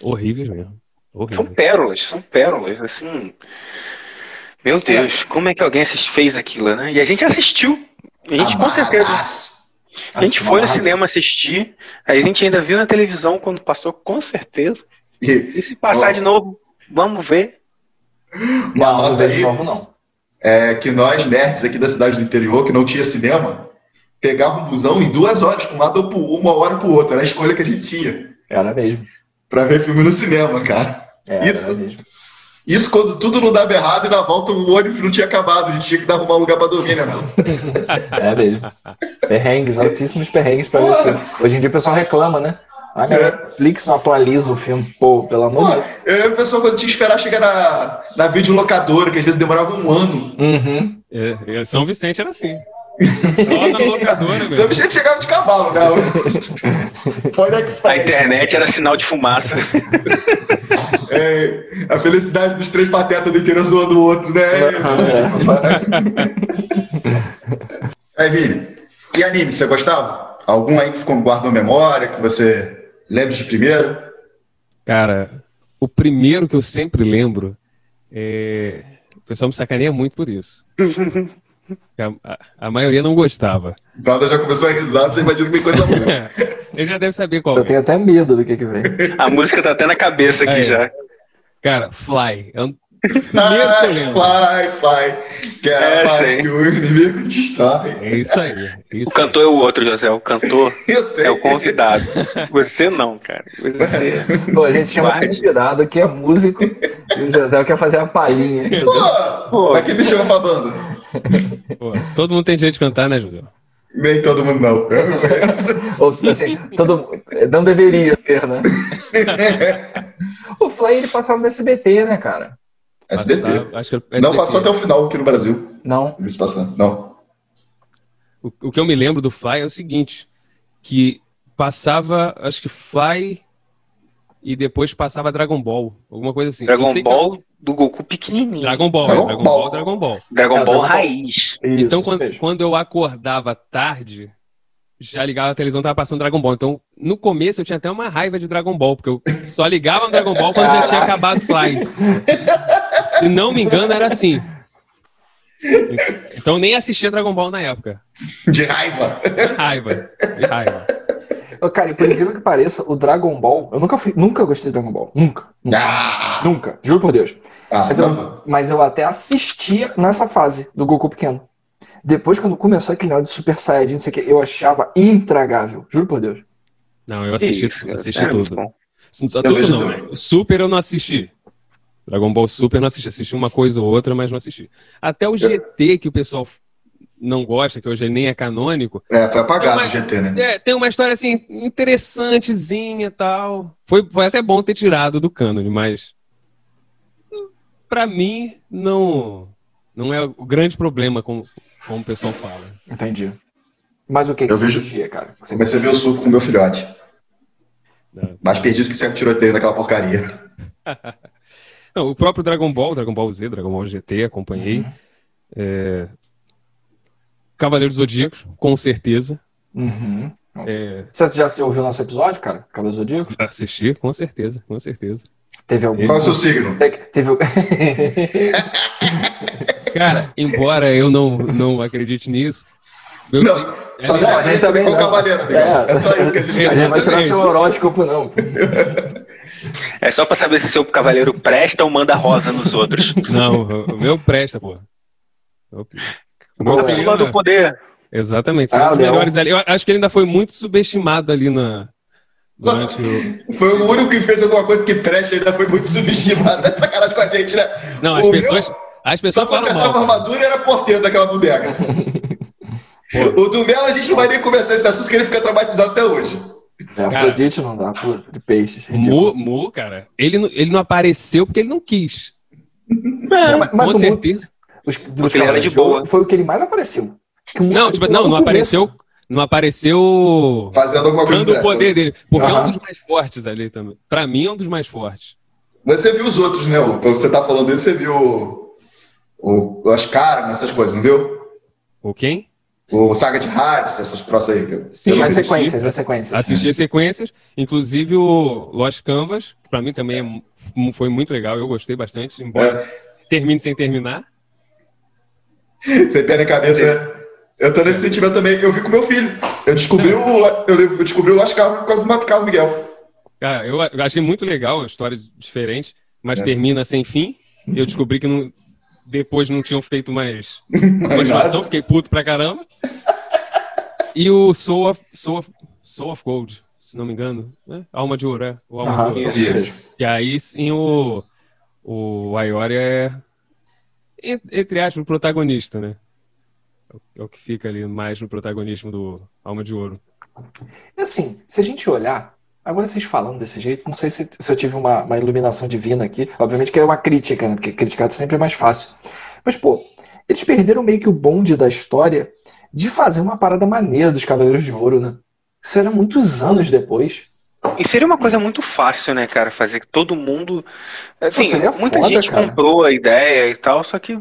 horríveis mesmo. São Horríveis. pérolas, são pérolas, assim. Meu Deus, como é que alguém fez aquilo, né? E a gente assistiu. A gente com certeza. A gente foi no cinema assistir, aí a gente ainda viu na televisão quando passou, com certeza. E E se passar de novo, vamos ver. uma Não, nota de novo, não. é que nós, nerds aqui da cidade do interior, que não tinha cinema, pegava um busão em duas horas, para um lado ou uma hora para o outro. Era a escolha que a gente tinha. Era mesmo. Para ver filme no cinema, cara. É, Isso. Era mesmo. Isso quando tudo não dava errado e na volta o ônibus não tinha acabado. A gente tinha que dar arrumar um lugar para dormir, né? É mesmo. Perrengues, altíssimos perrengues pra ver. Hoje em dia o pessoal reclama, né? A Netflix não atualiza o filme, pô, pelo amor de Deus. eu e o pessoal quando tinha que esperar chegar na, na videolocadora, que às vezes demorava um ano. Uhum. É, é, São Vicente era assim. Só na locadora, Seu meu. bicho chegava de cavalo, né? Foi na A internet era sinal de fumaça. É, a felicidade dos três patetas do interior zoando o outro, né? Aí, Vini, e anime, você gostava? Algum aí que ficou guardou memória, que você lembra de primeiro? Cara, o primeiro que eu sempre lembro é. O pessoal me sacaneia muito por isso. A, a- a maioria não gostava. Ela já começou a risar, você imagina que tem coisa boa. Ele já deve saber qual Eu é. tenho até medo do que que vem. A música tá até na cabeça aqui Aí. já. Cara, Fly. É eu Fly, lembro. fly, fly, que é É, a paz sei. que o inimigo destrói. É isso aí. é Isso O cantor é o outro, José. O cantor é o convidado. Você não, cara. Você. Pô, a gente chama Vai. convidado que é músico e o José quer fazer a palhinha. Pô, Pô. mas quem me chama pra banda? aí. Pô, todo mundo tem direito de cantar, né, José? Nem todo mundo não. Ou, assim, todo, não deveria ter, né? O Fly ele passava no SBT, né, cara? SBT. Passava- acho que era Não SBT. passou até o final aqui no Brasil. Não. Isso passando. Não. O, o que eu me lembro do Fly é o seguinte: que passava, acho que Fly e depois passava Dragon Ball. Alguma coisa assim. Eu Dragon Ball do Goku pequenininho. Dragon Ball, Dragon é, Dragon Ball. Ball, Dragon Ball. Dragon É, Ball Dragon Ball. raiz. Isso, Então, isso quando, quando eu acordava tarde, já ligava a televisão, tava passando Dragon Ball. Então, no começo, eu tinha até uma raiva de Dragon Ball, porque eu só ligava no Dragon Ball quando já tinha acabado Fly. Se não me engano, era assim. Então, nem assistia Dragon Ball na época. De raiva. De raiva. De raiva. Cara, e por incrível que pareça, o Dragon Ball, eu nunca fui, nunca gostei de Dragon Ball. Nunca. Nunca. Ah, Nunca. Juro por Deus. ah, Mas não. eu, mas eu até assistia nessa fase do Goku pequeno. Depois, quando começou aquele negócio de Super Saiyajin, não sei o que, eu achava intragável. Juro por Deus. Não, eu assisti, Isso, assisti é tudo. Só tudo não, né? Super eu não assisti. Dragon Ball Super eu não assisti. Assisti uma coisa ou outra, mas não assisti. Até o GT, que o pessoal não gosta, que hoje nem é canônico, É, foi apagado É, o GT, né? é, tem uma história assim, interessantezinha e tal. Foi, foi até bom ter tirado do cânone, mas. Pra mim, não, não é o grande problema, como, como o pessoal fala. Entendi. Mas o que, que Eu você vejo- assistia, cara? Você- Comecei a ver o suco com meu filhote. Não. Mais perdido que sempre tiroteio naquela porcaria. Não, o próprio Dragon Ball, Dragon Ball Z, Dragon Ball GT, acompanhei. É... Cavaleiros Zodíacos, com certeza. Uhum. É, Você já ouviu nosso episódio, cara? Cavaleiro do Zodíaco? assisti, com certeza, com certeza. Teve algum. Qual é o seu signo? Te- Teve. Cara, embora eu não, não acredite nisso, meu Não, signo- Só é, Não, a gente também com o não. cavaleiro. É. É só isso que a gente a gente vai tirar seu horóscopo, não. É só pra saber se seu cavaleiro presta ou manda rosa nos outros. Não, o- meu presta, pô. O o meu do poder. Exatamente, Ah, são os melhores ali. Eu acho que ele ainda foi muito subestimado ali na. Durante o... Foi o único que fez alguma coisa que preste e ainda foi muito subestimado. Tá sacanagem com a gente, né? Não, as O pessoas. As Só pessoas pra falam acertar a armadura era porteiro daquela bodega. o do Melo a gente não vai nem começar esse assunto, porque ele fica traumatizado até hoje. É, Afrodite não dá, pô, de peixes. Mu, Mu, cara, ele, não- ele não apareceu porque ele não quis. É, mas mas com o Mu, certeza. dos, dos ele era de boa. foi o que ele mais apareceu. Não, tipo, apareceu não, não apareceu. Não apareceu Fazendo alguma coisa dando o poder dele. Porque é um dos mais fortes ali também. Pra mim é um dos mais fortes. Você viu os outros, né? Quando você tá falando dele, você viu o, o, as caras, essas coisas, não viu? O quem? O Saga de Hades, essas troças aí. Sim, assisti. sequências, as sequências. Assisti as sequências, inclusive o Lost Canvas, que pra mim também é foi muito legal, eu gostei bastante, embora termine sem terminar. Sem pé nem cabeça, né? Eu tô nesse sentimento também. Eu vi com meu filho. Eu descobri o, eu, eu descobri o Lost Carro por causa do Mato Carlos Miguel. Cara, eu a- achei muito legal, uma história diferente, mas É. termina sem fim. Eu descobri que não depois não tinham feito mais continuação, fiquei puto pra caramba. E o Soul of, Soul of, Soul of Gold, se não me engano. Né? Alma de Ouro, é. O Alma Aham, de Ouro. isso. E aí sim o, o Ayori é, en- entre aspas, o protagonista, né? É o- É o que fica ali mais no protagonismo do Alma de Ouro. Assim, se a gente olhar, agora vocês falando desse jeito, não sei se, se eu tive uma, uma iluminação divina aqui. Obviamente que é uma crítica, né? Porque criticar sempre é mais fácil. Mas, pô, eles perderam meio que o bonde da história de fazer uma parada maneira dos Cavaleiros de Ouro, né? Isso era muitos anos depois. E seria uma coisa muito fácil, né, cara, fazer que todo mundo. Assim, seria muita foda, gente cara. comprou a ideia e tal, só que.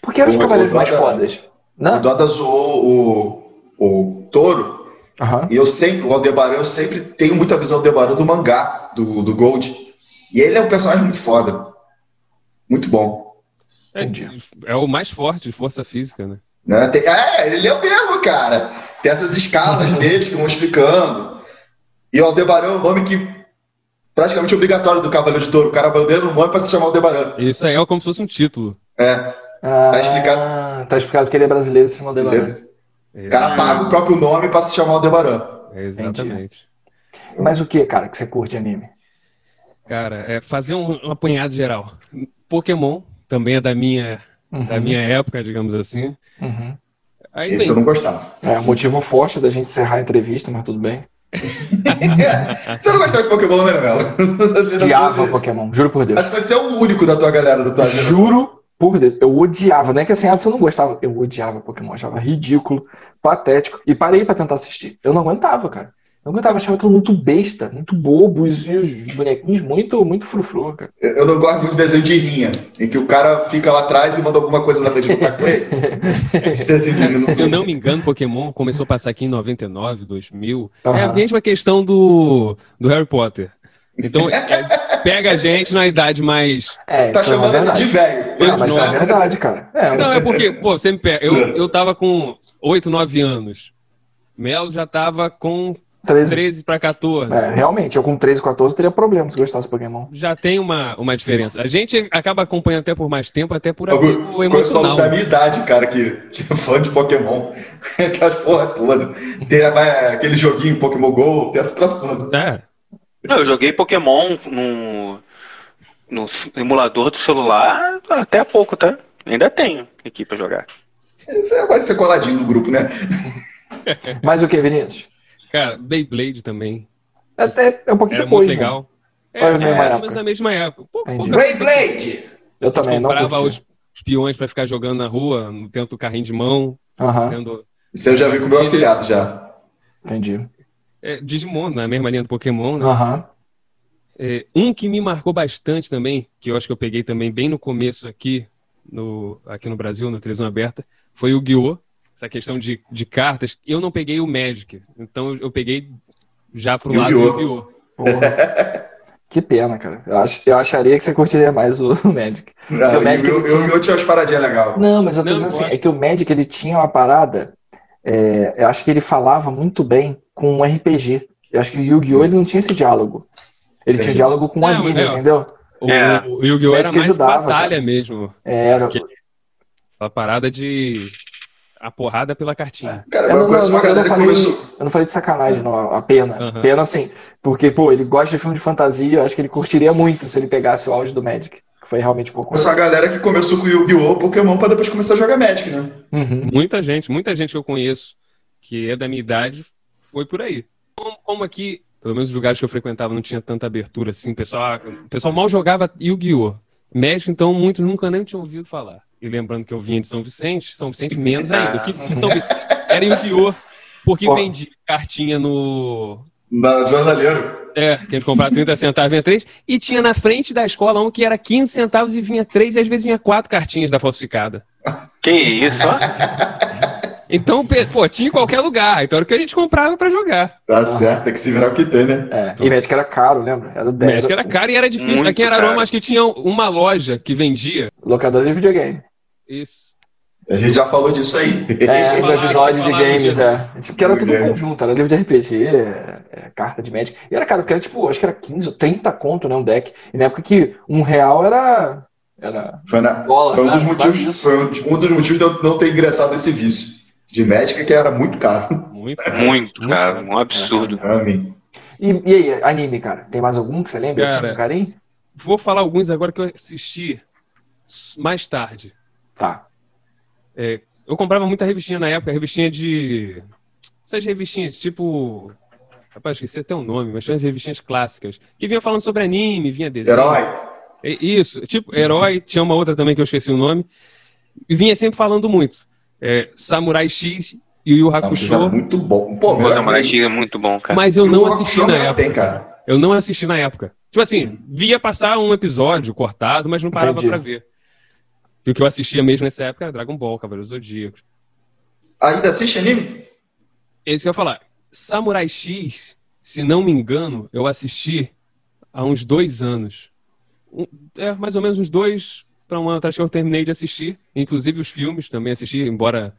Porque eram os O- Cavaleiros o mais fodas. O Né? Doda zoou o, o touro. Aham. E eu sempre, o Aldebaran, eu sempre tenho muita visão do Aldebaran do mangá, do, do Gold. E ele é um personagem muito foda. Muito bom. É, Entendi. é o mais forte de força física, né? Né? Tem- é, ele é o mesmo, cara. Tem essas escalas deles que vão explicando. E o Aldebaran é um nome que praticamente obrigatório do Cavaleiro de Touro. O cara bandeira um nome pra se chamar Aldebaran. Isso aí é como se fosse um título. É. Ah, explicado. Tá explicado que ele é brasileiro, se não beleza? É, O cara paga o próprio nome pra se chamar Aldebaran. exatamente. Mas o que, cara, que você curte anime? Cara, é fazer um, um apanhado geral. Pokémon também é da minha, da Uhum, minha época, digamos assim. uhum. Aí, Esse eu não gostava. É, motivo forte da gente encerrar a entrevista, mas tudo bem. Você não gostava de Pokémon, né, Melo? Odiava Pokémon, juro por Deus. Acho que você é o único da tua galera, da tua geração. Juro por Deus, eu odiava. Não é que assim, ah, você não gostava. Eu odiava Pokémon, achava ridículo, patético. E parei pra tentar assistir. Eu não aguentava, cara. Não aguentava, achava aquilo muito besta, muito bobo, e os, os bonequinhos muito, muito frufru, cara. Eu eu não gosto muito de desenho de rinha, em que o cara fica lá atrás e manda alguma coisa na frente com ele. Rinha, Se eu não me engano, Pokémon começou a passar aqui em 99, 2000. É a mesma questão do, do Harry Potter. Então, é, pega a gente na idade mais. É, Tá é chamando verdade. de velho. Não, mas isso é Não. verdade, cara. É, Não, é porque, pô, você me pega. Eu, eu tava com 8, 9 anos. Melo já tava com 13. 13 para 14. É, realmente, eu com 13, 14 teria problema se gostasse de Pokémon. Já tem uma, uma diferença. A gente acaba acompanhando até por mais tempo, até por Algum- apego emocional. da minha idade, cara, que, que é fã de Pokémon. Aquelas porra toda. Tem é, aquele joguinho Pokémon GO, tem essa troço toda. É. Não, eu joguei Pokémon no, no emulador do celular até há pouco, tá? Ainda tenho aqui pra jogar. É- vai ser coladinho no grupo, né? Mas o que, Vinícius? Cara, Beyblade também. Até é um pouquinho Era depois, muito né? legal. Ou é a mesma mais época? na mesma época. Pô, Beyblade! Eu também, não comprava os, os peões pra ficar jogando na rua, tendo o carrinho de mão, Aham, tendo Isso eu já vi com o meu afilhado já. entendi. é, Digimon, na mesma linha do Pokémon, né? Aham. É, um que me marcou bastante também, que eu acho que eu peguei também bem no começo aqui no, aqui no Brasil, na televisão aberta, foi o Guiô. Essa questão de, de cartas. Eu não peguei o Magic, então eu, peguei já pro lado do Guiô. Que pena, cara. Eu, ach, eu acharia que você curtiria mais o Magic. Não, o Magic eu, tinha- eu tinha umas paradinhas legais. Não, mas eu tô Não, dizendo assim, gosto. é que o Magic ele tinha uma parada, é, eu acho que ele falava muito bem com um RPG. Eu acho que o Yu-Gi-Oh! ele não tinha esse diálogo. Ele tinha Entendi. diálogo com o Não, anime, é, entendeu? O, É. o Yu-Gi-Oh! era mais ajudava, batalha cara. mesmo. É, Era, Que- A parada de. A porrada pela cartinha. Cara, Eu não- eu não- uma eu não galera que falei- começou. Eu não falei de sacanagem, não, a pena. Aham. Pena assim, porque, pô, ele gosta de filme de fantasia, eu acho que ele curtiria muito se ele pegasse o auge do Magic. Que foi realmente um pouco. Uma galera que começou com Yu-Gi-Oh! Pokémon pra depois começar a jogar Magic, né? Uhum. Muita gente, muita gente que eu conheço, que é da minha idade, foi por aí. Como, como aqui, pelo menos os lugares que eu frequentava, não tinha tanta abertura assim, o pessoal, o pessoal mal jogava Yu-Gi-Oh! Magic, então muitos nunca nem tinham ouvido falar. E lembrando que eu vinha de São Vicente, São Vicente menos ainda. O que São Vicente era Yu-Gi-Oh! Porque vendia cartinha no. Na Jornaleiro. É, que a gente comprava 30 centavos vinha 3. E tinha na frente da escola um que era 15 centavos e vinha 3, e às vezes vinha 4 cartinhas da falsificada. Que isso, ó. Então, pô, tinha em qualquer lugar. Então era o que a gente comprava pra jogar. Tá certo, tem que se virar o que tem, né? É, e Magic era caro, lembra? Era o O 10. Magic era caro e era difícil. Muito Aqui em Araruama, acho que tinha uma loja que vendia. Locadora de videogame. Isso. A gente já falou disso aí. É, no episódio de games, é. Tipo, que era tudo conjunto, era livro de RPG, é, é, carta de Magic. E era caro, porque era tipo, acho que era 15 ou 30 conto, né, um deck. E na época que um real era, Era Foi, na- Bola, foi um né? dos motivos, foi um um dos motivos de eu não ter ingressado nesse vício de médica, que era muito caro Muito. Muito, cara. Um absurdo. pra mim. E, e aí, anime, cara? Tem mais algum que você lembra? Cara, assim, com carinho? Vou falar alguns agora que eu assisti mais tarde. Tá. Eu comprava muita revistinha na época, revistinha de. Essas revistinhas, tipo. Rapaz, esqueci até o nome, mas tinha as revistinhas clássicas. Que vinha falando sobre anime, vinha desenho. Herói. É, Isso, tipo, Herói, tinha uma outra também que eu esqueci o nome. E vinha sempre falando muito. É, Samurai X e o Yu Era Hakusho. muito bom. Pô, O Samurai X é muito bom, cara. Mas eu não assisti na época. Tem, cara. Eu não assisti na época. Tipo assim, via passar um episódio cortado, mas não parava Entendi. pra ver. E o que eu assistia mesmo nessa época era Dragon Ball, Cavaleiros Zodíacos. Ainda assiste anime? É isso que eu ia falar. Samurai X, se não me engano, eu assisti há uns dois anos. Um- é, mais ou menos uns dois para um ano atrás que eu terminei de assistir. Inclusive os filmes também assisti, embora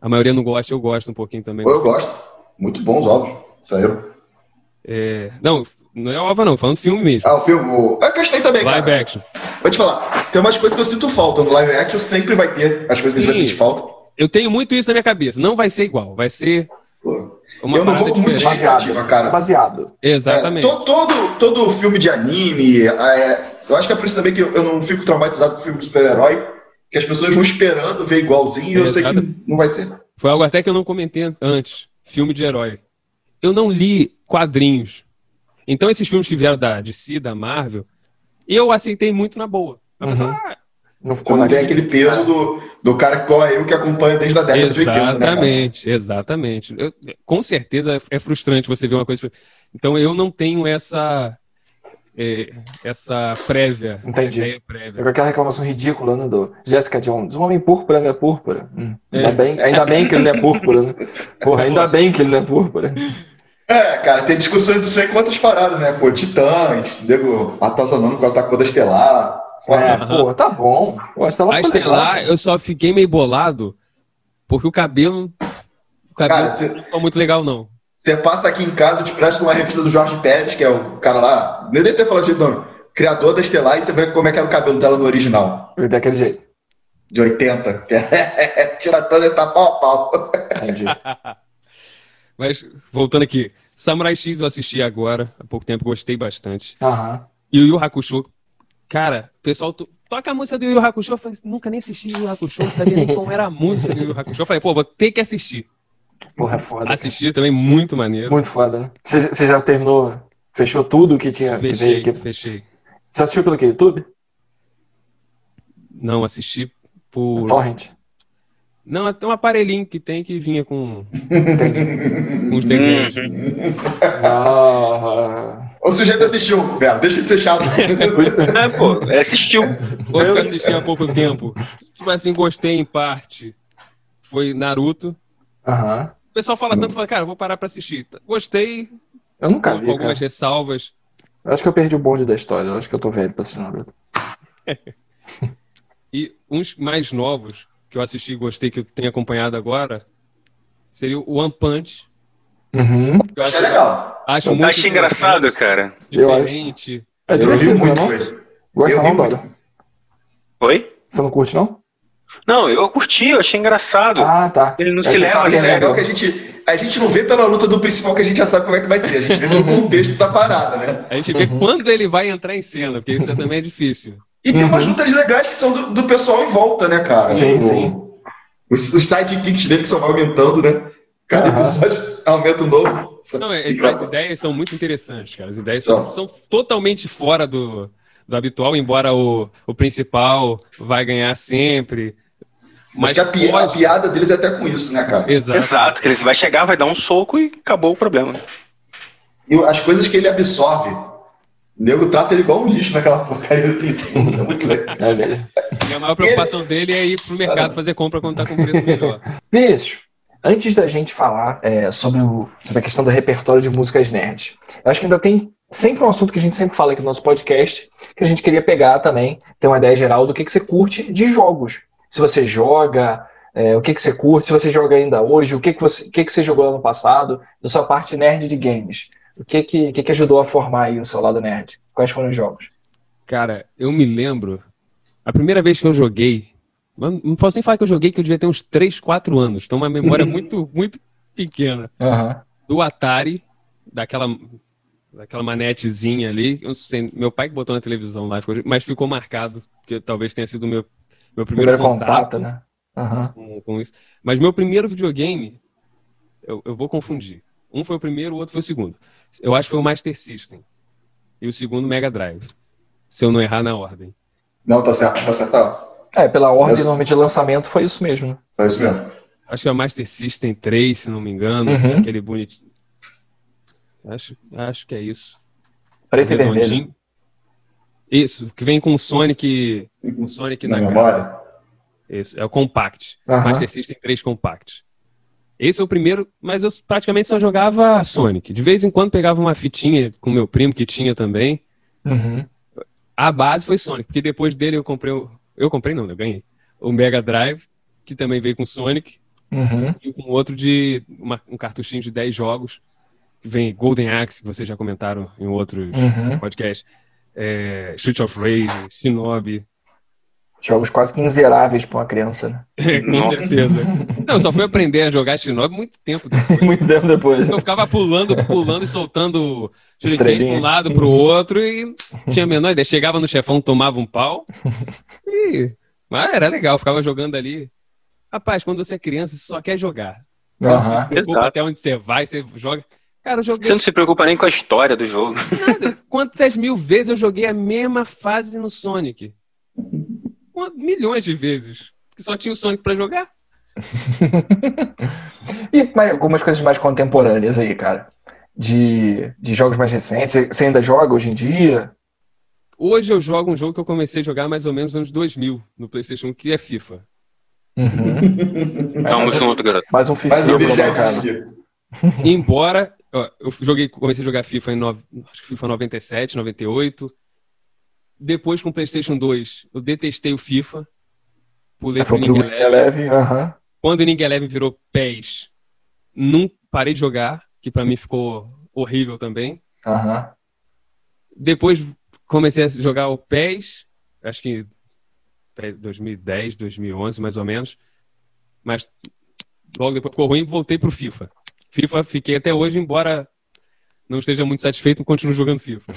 a maioria não goste, eu gosto um pouquinho também. Eu gosto. Muito bons ovos. Saíram. É, não, não é ova não, falando filme mesmo. Ah, o filme. O... Eu gostei também, cara. Live action. Vou te falar. Tem umas coisas que eu sinto falta. No live action sempre vai ter as coisas que a gente vai Sim. sentir falta. Eu tenho muito isso na minha cabeça. Não vai ser igual, vai ser uma eu não vou com muita expectativa, cara. Baseado. Exatamente. É, to- todo, todo filme de anime, é, eu acho que é por isso também que eu, eu não fico traumatizado com filme de super-herói, que as pessoas vão esperando ver igualzinho e eu sei que não vai ser. Foi algo até que eu não comentei antes. Filme de herói. Eu não li quadrinhos. Então, esses filmes que vieram da DC, da Marvel, eu aceitei muito na boa. A Uhum. pessoa, ah, Não Você ficou não tem aquele peso do, do cara igual eu que acompanha desde a década de 80, né, exatamente, exatamente. Com certeza é frustrante você ver uma coisa. Então, eu não tenho essa. É, essa prévia, Entendi. essa ideia É prévia. com aquela reclamação ridícula, né, do Jessica Jones. Um homem púrpura não é púrpura. Hum, ainda, bem, ainda bem que ele não é púrpura, né? Porra, ainda bem que ele não é púrpura. É, cara, tem discussões disso aí com outras paradas, né? Pô, Titãs, nego atazanando por causa da cor da estelar. É, pô, tá bom. Pô, a Estela A foi legal. Estelar, eu só fiquei meio bolado porque o cabelo. O cabelo Cara, não ficou muito legal, não. Você passa aqui em casa, eu te presto uma revista do Jorge Pérez, que é o cara lá, nem deve ter falado de nome, criador da Estelar, e você vê como é que era o cabelo dela no original, Daquele jeito. de 80. que é- Tira toda e tá pau a pau. Entendi. Mas, voltando aqui. Samurai X eu assisti agora, há pouco tempo, gostei bastante. Aham. E o Yu Hakusho, cara, o pessoal to- toca a música do Yu Hakusho, eu falei, nunca nem assisti Yu Hakusho, não sabia nem como era a música do Yu Hakusho. Eu falei, pô, vou ter que assistir. Porra, é foda. Assisti também, muito maneiro. Muito foda, né? Você já terminou, fechou tudo que tinha que veio Fechei, aqui? fechei. Você assistiu pelo quê? YouTube? Não, assisti por... Torrent? Não, tem um aparelhinho que tem que vinha com, com os desenhos. Ah, O sujeito assistiu, Belo, deixa de ser chato. É, pô, assistiu. Outro que eu assisti há pouco tempo. Tipo assim, gostei em parte. Foi Naruto. Aham. O pessoal fala tanto, fala, cara, eu vou parar pra assistir. Gostei, Eu nunca com vi, cara. algumas ressalvas. Eu acho que eu perdi o bonde da história. Eu acho que eu tô velho pra assistir Naruto. E uns mais novos que eu assisti e gostei, que eu tenho acompanhado agora, seria o One Punch. Uhum. que eu acho, É legal. acho Eu muito achei engraçado, cara. Eu acho- Diferente. É divertido, não? Gosta Eu não, muito. Dora? Oi? Você não curte, não? Não, eu curti, eu achei engraçado. Ah, tá. Ele não Aí se leva a que É sério. legal que a gente, a gente não vê pela luta do principal que a gente já sabe como é que vai ser. A gente vê pelo contexto da parada, né? A gente vê Uhum. quando ele vai entrar em cena, porque isso também é difícil. E tem umas Uhum. lutas legais que são do, do pessoal em volta, né, cara? Sim, O- sim. Os, os sidekicks dele que só vão aumentando, né? Cada Aham. episódio aumenta um novo. Não, é- as ideias são muito interessantes, cara. As ideias São. são totalmente fora do, do habitual, embora o, o principal vai ganhar sempre. Mas que a, pi- a piada deles é até com isso, né, cara? Exato. Exato, que ele vai chegar, vai dar um soco e acabou o problema. E as coisas que ele absorve, o nego trata ele igual um lixo naquela porcaria do. É muito legal. E a maior preocupação dele é ir pro mercado fazer compra quando tá com preço melhor. Vinícius, antes da gente falar é, sobre, o- sobre a questão do repertório de músicas nerd, eu acho que ainda tem sempre um assunto que a gente sempre fala aqui no nosso podcast, que a gente queria pegar também, ter uma ideia geral do que, que você curte de jogos. Se você joga, é, o que, que você curte, se você joga ainda hoje, o que, que, você, o que, que você jogou ano passado, da sua parte nerd de games. O que, que, que, que ajudou a formar aí o seu lado nerd? Quais foram os jogos? Cara, eu me lembro A primeira vez que eu joguei, não posso nem falar que eu joguei, que eu devia ter uns 3, 4 anos. Então, uma memória muito, muito pequena. Aham. Do Atari, daquela, daquela manetezinha ali. Eu não sei, meu pai que botou na televisão lá, mas ficou marcado, porque talvez tenha sido o meu, meu primeiro, Primeiro contato, né? Aham. com, com isso. Mas meu primeiro videogame, eu, eu vou confundir. Um foi o primeiro, o outro foi o segundo. Eu acho que foi o Master System. E o segundo, Mega Drive. Se eu não errar na ordem. Não, tá certo, tá certo. Tá. É, pela ordem Mas- normalmente de lançamento foi isso mesmo. Só isso mesmo. Acho que é o Master System 3, se não me engano. Uhum. Aquele bonitinho. Acho, acho que é isso. Preto e vermelho. Isso, que vem com o Sonic. O Sonic Na na memória. cara. Isso, é o Compact. Aham. Master System 3 Compact. Esse é o primeiro, mas eu praticamente só jogava Sonic. De vez em quando pegava uma fitinha com meu primo que tinha também. Uhum. A base foi Sonic, porque depois dele eu comprei o. Eu comprei não, eu ganhei. O Mega Drive, que também veio com Sonic, Uhum. e com outro de uma- um cartuchinho de 10 jogos, vem Golden Axe, que vocês já comentaram em outros Uhum. podcasts. É, Shoot of Rage, Shinobi. Jogos quase que inzeráveis pra uma criança, né? com Nossa. certeza. Não, eu só fui aprender a jogar Shinobi muito tempo depois. Muito tempo depois. Eu ficava pulando, pulando e soltando Estrelinha. pra um lado, pro outro, e tinha a menor ideia. Chegava no chefão, tomava um pau. E... Mas era legal, ficava jogando ali. Rapaz, quando você é criança, você só quer jogar. Você não se preocupa até onde você vai, você joga. Cara, eu joguei Você não se preocupa nem com a história do jogo. nada. Quantas mil vezes eu joguei a mesma fase no Sonic? Milhões de vezes. Que só tinha o Sonic pra jogar. E mais, algumas coisas mais contemporâneas aí, cara. De, de jogos mais recentes. Você- ainda joga hoje em dia? Hoje eu jogo um jogo que eu comecei a jogar mais ou menos nos anos 2000 no PlayStation 1, que é FIFA. Uhum. Vamos mais, junto, garoto. mais um FIFA, né, cara? Embora eu joguei, comecei a jogar FIFA em no, acho que FIFA 97, 98. Depois com o PlayStation 2, eu detestei o FIFA. Pulei Foi pro Ninguém Wing Eleven. Eleven. Aham. Quando o Ninguém Eleven virou PES, não parei de jogar, que pra mim ficou horrível também. Aham. Depois comecei a jogar o PES, acho que PES 2010, 2011 mais ou menos. Mas logo depois ficou ruim e voltei pro FIFA. FIFA fiquei até hoje, embora não esteja muito satisfeito, continuo jogando FIFA.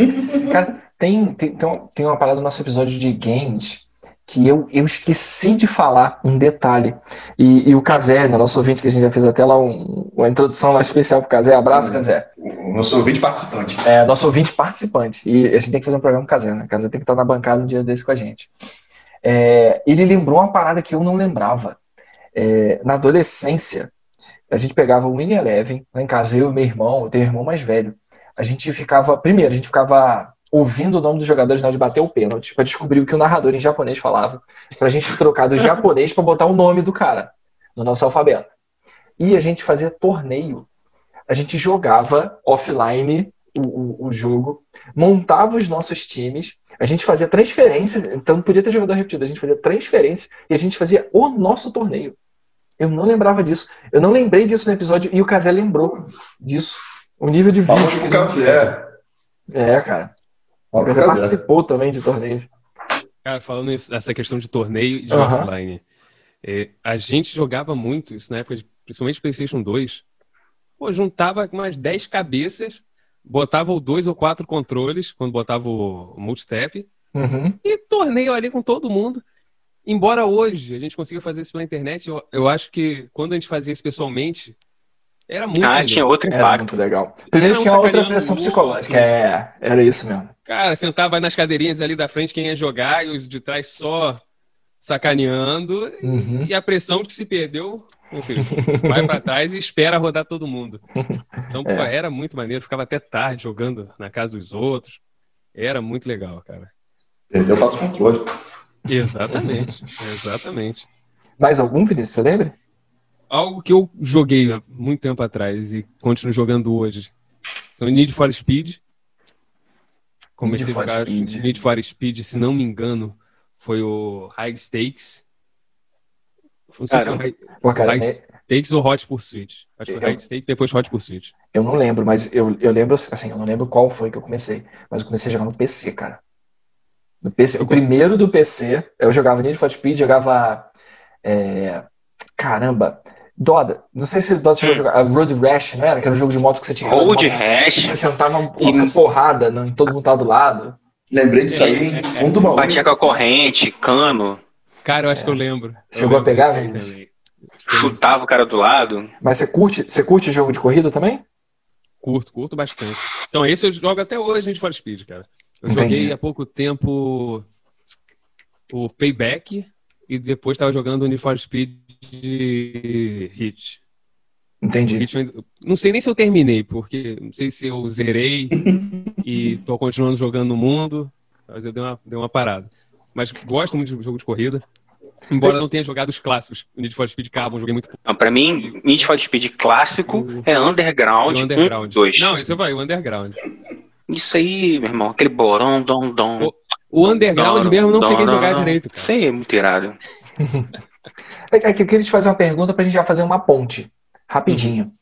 Cara, tem, tem, tem, uma- parada no nosso episódio de games que eu, eu esqueci de falar um detalhe. E, e o Kazé, né, nosso ouvinte, que a gente já fez até lá um- uma introdução lá especial pro Kazé. Abraço, Kazé. O nosso ouvinte participante. É, nosso ouvinte participante. E a gente tem que fazer um programa com o Kazé, né? O Kazé tem que estar na bancada um dia desse com a gente. É, ele lembrou uma parada que eu não lembrava. É, na adolescência, a gente pegava o Win Eleven lá em casa, eu e meu irmão, eu tenho um irmão mais velho. A gente ficava, primeiro, a gente ficava ouvindo o nome dos jogadores na hora de bater o pênalti, para descobrir o que o narrador em japonês falava, pra gente trocar do japonês para botar o nome do cara no nosso alfabeto. E a gente fazia torneio. A gente jogava offline o, o, o jogo, montava os nossos times, a gente fazia transferências, então não podia ter jogador repetido, a gente fazia transferências e a gente fazia o nosso torneio. Eu não lembrava disso. Eu não lembrei disso no episódio e o Casé lembrou disso. O nível de vício que gente Café. É, cara. O Casé participou também de torneios. Cara, falando isso- essa questão de torneio e de Aham. offline, é, a gente jogava muito isso na época, de, principalmente PlayStation 2. Pô, juntava umas 10 cabeças, botava dois ou quatro controles, quando botava o, o multitap, Uhum. e torneio ali com todo mundo. Embora hoje a gente consiga fazer isso pela internet, eu, eu acho que quando a gente fazia isso pessoalmente, era muito Ah, legal. tinha outro Era impacto. muito legal. Primeiro Era um tinha outra pressão o psicológica. É, era isso mesmo. Cara, sentava nas cadeirinhas ali da frente quem ia jogar e os de trás só sacaneando. Uhum. E a pressão de que se perdeu, filho, vai pra trás e espera rodar todo mundo. Então, pô, É. era muito maneiro. Ficava até tarde jogando na casa dos outros. Era muito legal, cara. Perdeu, passo controle. Exatamente, exatamente. Mais algum, Vinícius? Você lembra? Algo que eu joguei há muito tempo atrás e continuo jogando hoje. Então, Need for Speed. Comecei Need a jogar Speed. Need for Speed, se não me engano, foi o High Stakes. Não sei se foi. High Pô, cara, High né, Stakes ou Hot Pursuit. Acho que foi Eu- High Stakes, depois Hot Pursuit. eu não lembro, mas eu, eu lembro, assim, eu não lembro qual foi que eu comecei. Mas eu comecei a jogar no PC, cara. No PC, o primeiro do PC, eu jogava Need for Speed, jogava. é, caramba, Doda. Não sei se o Doda chegou a jogar. a Road Rash, não era? Que era um jogo de moto que você tinha. Road moto, Rash. Você sentava uma Isso. porrada, não, todo mundo tava do lado. Lembrei disso aí, fundo do baú. Batia com a corrente, cano, Cara, eu acho que eu lembro. Eu Chegou a lembro pegar, aí Vinícius? também. chutava o cara do lado. Mas você curte, você curte jogo de corrida também? Curto, curto bastante. Então, esse eu jogo até hoje, Need for Speed, cara. Eu Entendi. joguei há pouco tempo o Payback e depois estava jogando o Need for Speed Hit. Entendi. Hit Não sei nem se eu terminei, porque não sei se eu zerei e tô continuando jogando no mundo, mas eu dei uma, dei uma parada. Mas gosto muito de jogo de corrida. Embora eu não tenha jogado os clássicos, o Need for Speed Carbon, eu joguei muito Não, pra mim, Need for Speed clássico é Underground, o Underground. 1, 2. Não, isso vai, o Underground. Isso aí, meu irmão, aquele borão, dom, dom. O Underground Dom, mesmo não dom, cheguei a dom, jogar dom. direito, cara. Isso aí é muito irado. É que eu queria te fazer uma pergunta pra gente já fazer uma ponte. Rapidinho.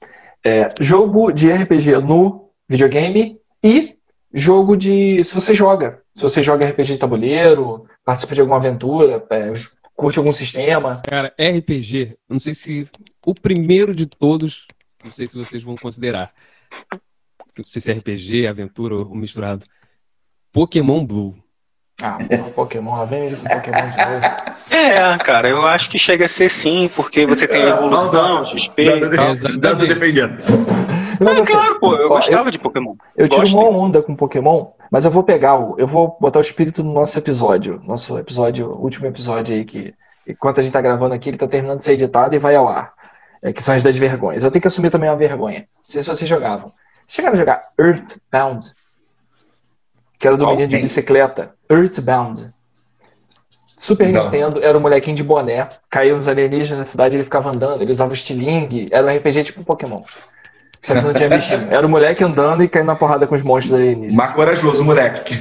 É, jogo de RPG no videogame e jogo de. Se você joga. Se você joga RPG de tabuleiro, participa de alguma aventura, é, curte algum sistema. Cara, RPG, eu não sei se o primeiro de todos, não sei se vocês vão considerar. Não sei se é RPG, aventura ou misturado. Pokémon Blue. Ah, porra, Pokémon, lá vem ele com Pokémon de novo. É, cara, eu acho que chega a ser sim, porque você tem evolução, XP Dando, e tal. Exatamente. dando defendendo. Mas, É assim, claro, pô, eu ó, gostava de Pokémon. Eu tiro Gosto. uma onda com Pokémon, mas eu vou pegar o. Eu vou botar o espírito no nosso episódio. Nosso episódio, último episódio aí, que enquanto a gente tá gravando aqui, ele tá terminando de ser editado e vai ao ar. É, que são as das vergonhas. Eu tenho que assumir também uma vergonha. Não sei se vocês jogavam. Chegaram a jogar Earthbound? Que era do menino de bicicleta. Earthbound. Super Não. Nintendo era um molequinho de boné, caiu nos alienígenas na cidade, ele ficava andando, ele usava estilingue, era um RPG tipo Pokémon. Só que você não tinha bichinho. Era o moleque andando e caindo na porrada com os monstros alienígenas. Mas corajoso, moleque.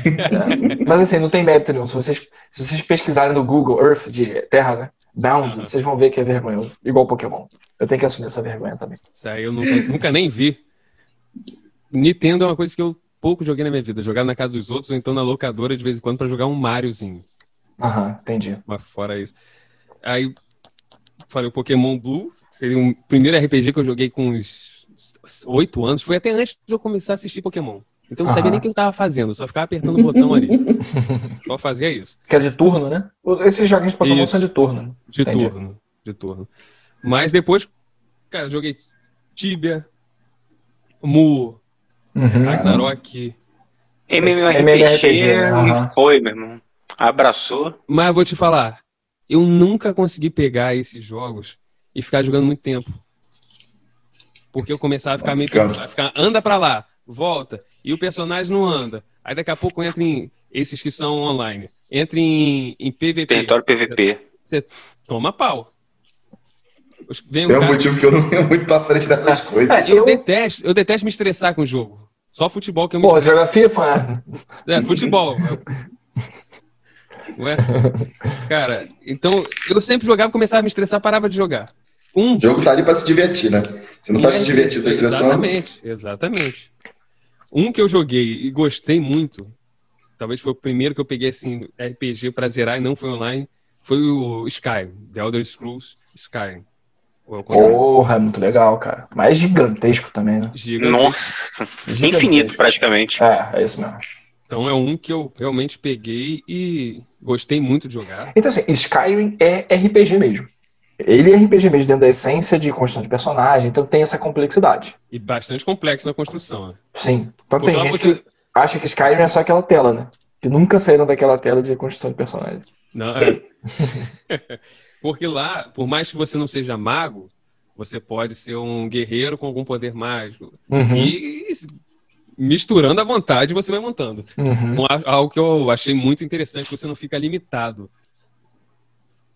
Mas assim, não tem mérito nenhum. Se vocês, se vocês pesquisarem no Google Earth de Terra, né? Bound, vocês vão ver que é vergonhoso. Igual Pokémon. Eu tenho que assumir essa vergonha também. Isso aí eu nunca, nunca nem vi. Nintendo é uma coisa que eu pouco joguei na minha vida. Jogar na casa dos outros ou então na locadora de vez em quando pra jogar um Mariozinho. Aham, entendi. Mas fora isso. Aí falei o Pokémon Blue. Seria o primeiro RPG que eu joguei com uns oito anos. Foi até antes de eu começar a assistir Pokémon. Então eu não sabia nem o que eu tava fazendo, só ficava apertando o botão ali. Só fazia isso. Que é de turno, né? Esses joguinhos de Pokémon Isso. são de turno. De Entendi. turno. De turno. Mas depois, cara, eu joguei Tibia, Mu, Uhum. Ragnarok. MMORPG, e foi, meu irmão. Abraçou. Mas eu vou te falar, eu nunca consegui pegar esses jogos e ficar jogando muito tempo. Porque eu começava a ficar meio a ficar, anda pra lá, volta, e o personagem não anda. Aí daqui a pouco entra em esses que são online. Entra em, em PVP. Território PVP. Você toma pau. Vem um É o cara- motivo que eu não venho muito pra frente dessas coisas. É, eu eu- detesto, eu detesto me estressar com o jogo. Só futebol que eu me Pô, jogar FIFA? É, futebol. Ué? Cara, então eu sempre jogava, começava a me estressar, parava de jogar. Um O jogo tá ali pra se divertir, né? Se não tá te divertindo, tá estressando. Exatamente, exatamente. Um que eu joguei e gostei muito, talvez foi o primeiro que eu peguei assim, RPG pra zerar e não foi online, foi o Skyrim, The Elder Scrolls Skyrim. O- Porra, é muito legal, cara. Mas gigantesco também, né? Gigantesco. Nossa, Gigantesco. infinito praticamente. É, é isso mesmo. Então é um que eu realmente peguei e gostei muito de jogar. Então, assim, Skyrim é RPG mesmo. Ele é RPG mesmo dentro da essência de construção de personagem, então tem essa complexidade. E bastante complexo na construção. né? Sim. Então Porque tem gente você- que acha que Skyrim é só aquela tela, né? Que nunca saíram daquela tela de construção de personagem. Não, é. Porque lá, por mais que você não seja mago, você pode ser um guerreiro com algum poder mágico. Uhum, E misturando à vontade, você vai montando. uhum. Algo que eu achei muito interessante, você não fica limitado.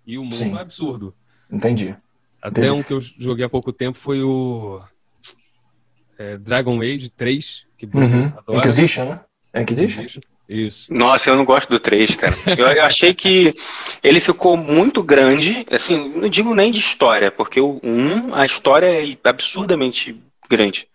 E o mundo Sim. é absurdo. Entendi. Até Entendi. um que eu joguei há pouco tempo foi o é, Dragon Age 3, que Uhum. Inquisition, né? É Inquisition? Inquisition. Isso. Nossa, eu não gosto do 3, cara. Eu, achei que ele ficou muito grande, assim, não digo nem de história, porque o 1, a história é absurdamente grande.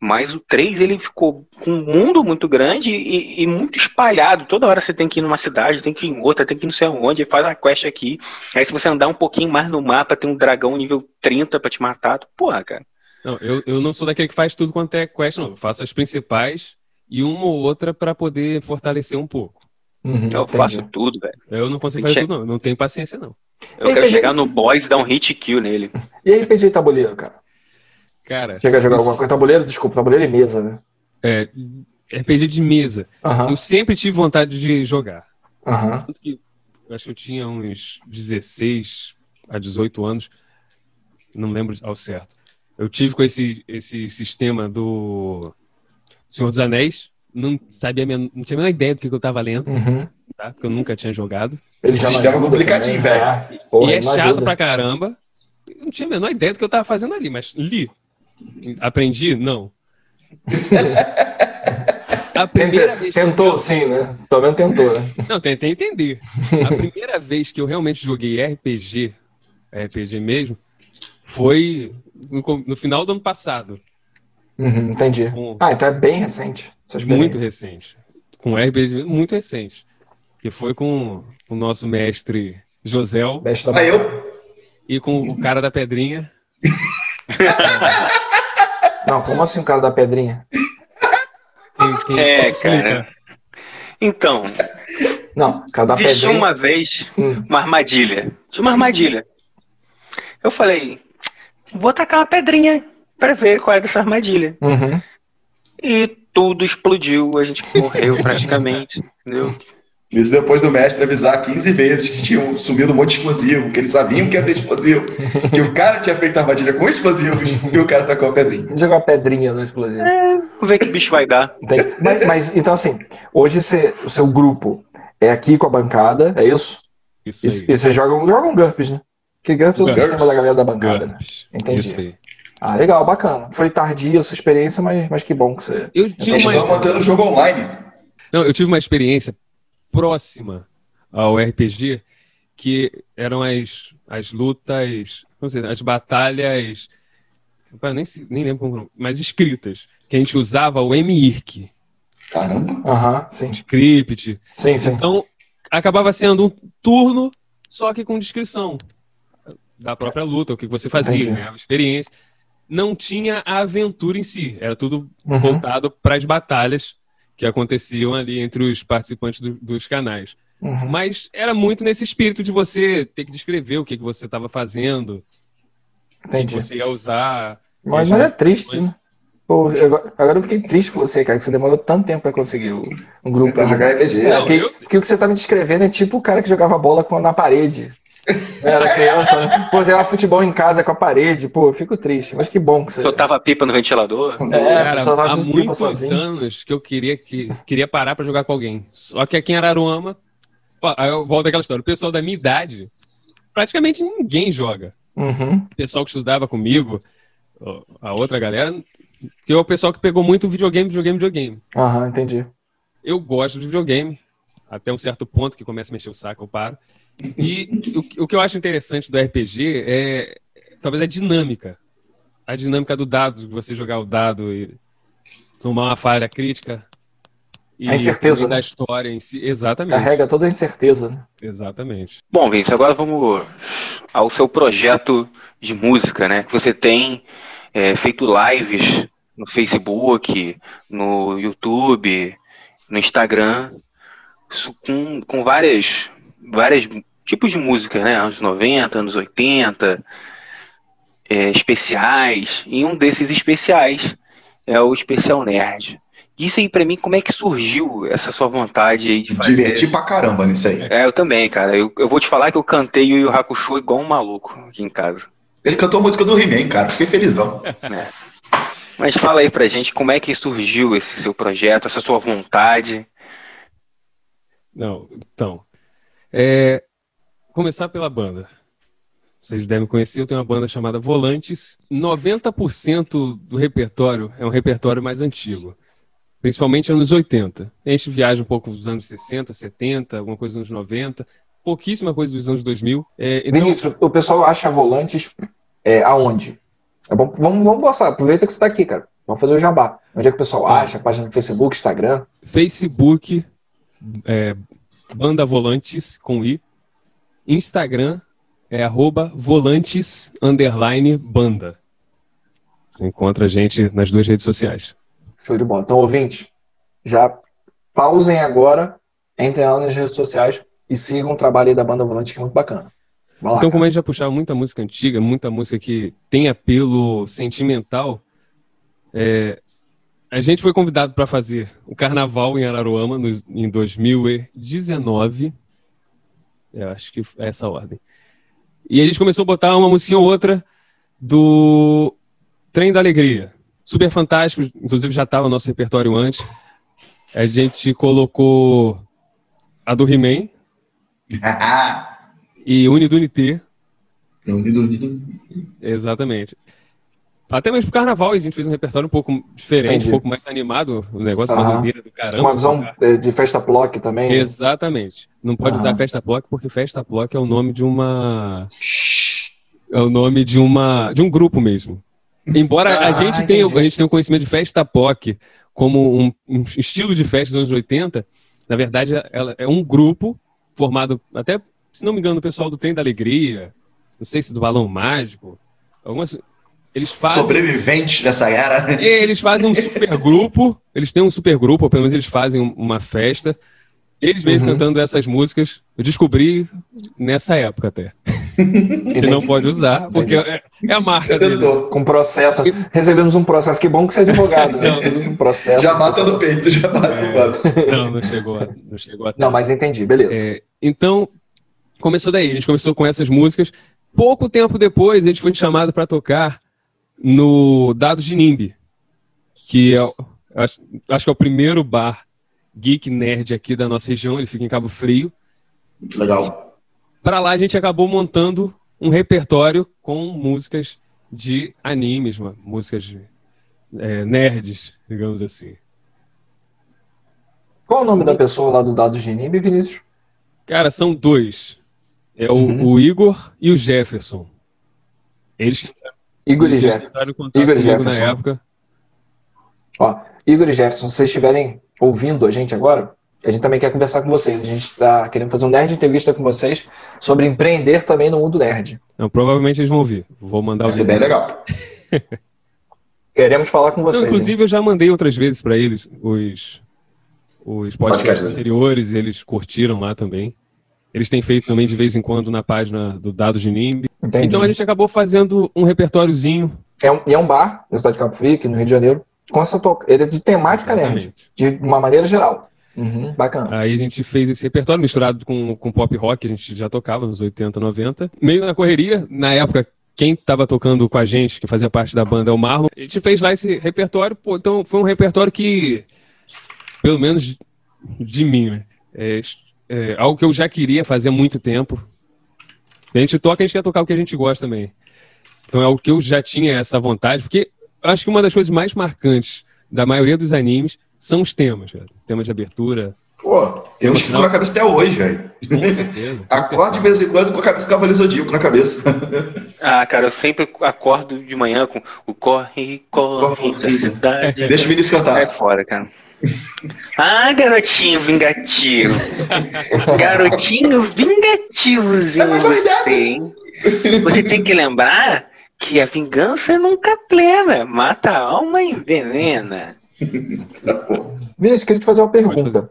Mas o 3 ele ficou com um mundo muito grande e, e, muito espalhado. Toda hora você tem que ir numa cidade, tem que ir em outra, tem que ir não sei aonde, faz uma quest aqui. Aí se você andar um pouquinho mais no mapa, tem um dragão nível 30 pra te matar. Porra, cara. Não, eu, eu não sou daquele que faz tudo quanto é quest, não. Eu faço as principais e uma ou outra para poder fortalecer um pouco. Uhum, eu entendi. faço tudo, velho. Eu não consigo fazer tudo, não. Não tenho paciência, não. Eu quero chegar no boss e dar um hit kill nele. E RPG tabuleiro, cara? Cara. Chega a jogar alguma coisa? Tabuleiro, desculpa, tabuleiro e mesa, né? É, RPG de mesa. Uhum. Eu sempre tive vontade de jogar. Uhum. Que, eu acho que eu tinha uns 16 a 18 anos. Não lembro ao certo. Eu tive com esse, esse sistema do Senhor dos Anéis. Não sabia, não tinha a menor ideia do que eu estava lendo, uhum. tá? Porque eu nunca tinha jogado. Ele já sistema complicadinho, velho. E é chato ajuda. pra caramba. Eu não tinha a menor ideia do que eu estava fazendo ali, mas li. Aprendi? Não. A primeira vez tentou, eu... sim, né? Pelo menos tentou, né? Não, tentei entender. A primeira vez que eu realmente joguei RPG, RPG mesmo, foi no, no final do ano passado. Uhum, entendi. Com... Ah, então é bem recente. Muito recente. Com RPG muito recente. Que foi com o nosso mestre Josel. Mestre da ah, eu? E com o cara da pedrinha. Não, como assim o cara da pedrinha? Quem, quem é, cara. Então. Não, cara da pedrinha. uma vez hum. uma armadilha. Tinha uma armadilha. Eu falei, vou tacar uma pedrinha para ver qual é dessa armadilha. Uhum. E tudo explodiu, a gente morreu praticamente, entendeu? Isso depois do mestre avisar 15 vezes que tinham sumido um monte de explosivo, que eles sabiam que ia ter explosivo, que o cara tinha feito armadilha com explosivos e o cara tacou a pedrinha. Jogou a pedrinha no explosivo. É, vamos ver que bicho vai dar. Mas, mas, então assim, hoje você, o seu grupo é aqui com a bancada, é isso? Isso aí. E, você joga, joga um GURPS, né? Que GURPS é o sistema da galera da bancada, né? Entendi. Isso aí. Ah, legal, bacana. Foi tardia a sua experiência, mas, mas que bom que você. Eu tinha uma... mantendo o jogo online. Não, eu tive uma experiência próxima ao RPG, que eram as, as lutas, não sei, as batalhas. Nem, nem lembro como, mas escritas. Que a gente usava o MIRC. Caramba. Aham, sim. Script. Sim, sim. Então, acabava sendo um turno, só que com descrição da própria luta, o que você fazia, né? a experiência não tinha a aventura em si. Era tudo uhum. voltado para as batalhas que aconteciam ali entre os participantes do, dos canais. Uhum. Mas era muito nesse espírito de você ter que descrever o que, que você estava fazendo, Entendi. que você ia usar. Mas, mas é triste, né? Pô, agora eu fiquei triste com você, cara, que você demorou tanto tempo para conseguir um grupo pra jogar RPG. É, que, eu... que o que você tá me descrevendo é tipo o cara que jogava bola na parede. Era criança, né? Pô, jogava futebol em casa com a parede, pô, eu fico triste. Mas que bom que você. Soltava pipa no ventilador? É, cara, há muitos anos que eu queria, que, queria parar para jogar com alguém. Só que aqui em Araruama, aí eu volto àquela história, o pessoal da minha idade, praticamente ninguém joga. Uhum. O pessoal que estudava comigo, a outra galera, que é o pessoal que pegou muito videogame, videogame, videogame. Aham, entendi. Eu gosto de videogame, até um certo ponto que começa a mexer o saco, eu paro. E o, o que eu acho interessante do RPG é talvez a dinâmica. A dinâmica do dado, você jogar o dado e tomar uma falha crítica. E a incerteza. Né? Da história em si. Exatamente. Carrega toda a incerteza. Né? Exatamente. Bom, Vince, agora vamos ao seu projeto de música, né? Que você tem é, feito lives no Facebook, no YouTube, no Instagram, com, com várias vários tipos de música, né? Anos 90, anos 80, é, especiais. E um desses especiais é o Especial Nerd. Diz aí pra mim como é que surgiu essa sua vontade aí de fazer. Divertir pra caramba nisso aí. É, eu também, cara. Eu, eu vou te falar que eu cantei o Yu Hakusho igual um maluco aqui em casa. Ele cantou a música do He-Man, cara. Fiquei felizão. É. Mas fala aí pra gente como é que surgiu esse seu projeto, essa sua vontade. Não, então. É, começar pela banda. Vocês devem conhecer, eu tenho uma banda chamada Volantes. 90% do repertório é um repertório mais antigo, principalmente anos 80. A gente viaja um pouco dos anos 60, 70, alguma coisa nos 90, pouquíssima coisa dos anos 2000. É, então... Vinícius, o pessoal acha Volantes é, aonde? É bom, vamos, vamos passar, aproveita que você está aqui, cara. Vamos fazer o jabá. Onde é que o pessoal acha? Página no Facebook, Instagram? Facebook, é, Banda Volantes com I. Instagram é arroba volantes underline banda. Você encontra a gente nas duas redes sociais. Show de bola. Então, ouvinte, já pausem agora, entrem lá nas redes sociais e sigam o trabalho aí da Banda Volante, que é muito bacana. Lá, Então, como a gente já puxava muita música antiga, muita música que tem apelo sentimental, é, a gente foi convidado para fazer o carnaval em Araruama nos- em 2019. Eu acho que é essa a ordem. E a gente começou a botar uma musiquinha ou outra do Trem da Alegria. Super fantástico, inclusive já estava no nosso repertório antes. A gente colocou a do He-Man e Unidunité. Exatamente. Até mesmo pro carnaval a gente fez um repertório um pouco diferente, Entendi. um pouco mais animado, o negócio da Aham. bandeira do caramba. Uma visão eh, de festa block também. Exatamente. Não pode usar festa block porque festa block é o nome de uma é o nome de uma de um grupo mesmo. Embora a Ah, gente tenha a gente tenha um conhecimento de festa block como um, um estilo de festa dos anos 80, na verdade ela é um grupo formado até se não me engano o pessoal do Trem da Alegria, não sei se do Balão Mágico, algumas eles fazem Sobreviventes dessa era. e eles fazem um super grupo, eles têm um super grupo, ou pelo menos eles fazem um- uma festa. Eles mesmos Uhum. cantando essas músicas. Eu descobri nessa época até. Que não pode usar, porque é, é a marca Você dele. tentou. Com processo. Recebemos um processo. Que bom que você é advogado, né? Recebemos um processo. Já mata no peito, já mata no peito. Não, não chegou, a- não chegou até. Não, mas entendi, beleza. É, então, começou daí. A gente começou com essas músicas. Pouco tempo depois, a gente foi chamado para tocar no Dados de Nimbi, que é, acho, acho que é o primeiro bar geek nerd aqui da nossa região. Ele fica em Cabo Frio. Muito legal. Para lá, a gente acabou montando um repertório com músicas de animes, ma- músicas de, é, nerds, digamos assim. Qual o nome da pessoa lá do Dados de Nimbi, Vinícius? Cara, são dois. É o, Uhum. o Igor e o Jefferson. Eles Igor e Jefferson. Igor comigo na Jefferson. época. Ó, Igor e Jefferson, se vocês estiverem ouvindo a gente agora, a gente também quer conversar com vocês. A gente está querendo fazer um nerd entrevista com vocês sobre empreender também no mundo nerd. Não, provavelmente eles vão ouvir. Vou mandar Vai ser bem legal. Queremos falar com Não, vocês. hein? inclusive, eu já mandei outras vezes para eles os, os podcasts Podcast. anteriores eles curtiram lá também. Eles têm feito também de vez em quando na página do Dados de NIMB. Entendi. Então a gente acabou fazendo um repertóriozinho. É um, e é um bar na cidade de Cabo Frio, no Rio de Janeiro, com essa toca. Ele é de temática nerd, Exatamente. de uma maneira geral. Uhum, bacana. Aí a gente fez esse repertório misturado com, com pop rock, que a gente já tocava nos 80, 90. Meio na correria, na época, quem estava tocando com a gente, que fazia parte da banda, é o Marlon. A gente fez lá esse repertório, pô, então foi um repertório que, pelo menos de, de mim, né? É, é algo que eu já queria fazer há muito tempo. A gente toca, a gente quer tocar o que a gente gosta também. Então é algo que eu já tinha essa vontade, porque eu acho que uma das coisas mais marcantes da maioria dos animes são os temas, cara. Tema de abertura, Pô, tem uns que ficam na cabeça até hoje, velho. com certeza. com Acorda de vez em quando com a cabeça Cavaleiro Zodíaco na cabeça. Ah, cara, eu sempre acordo de manhã com o corre, corre Corre. da cidade. Deixa o Vinícius É cantar. fora, cara. Ah, garotinho vingativo. Garotinho vingativozinho você, hein? Você tem que lembrar que a vingança nunca é plena. Mata a alma e envenena. Vinícius, queria te fazer uma pergunta.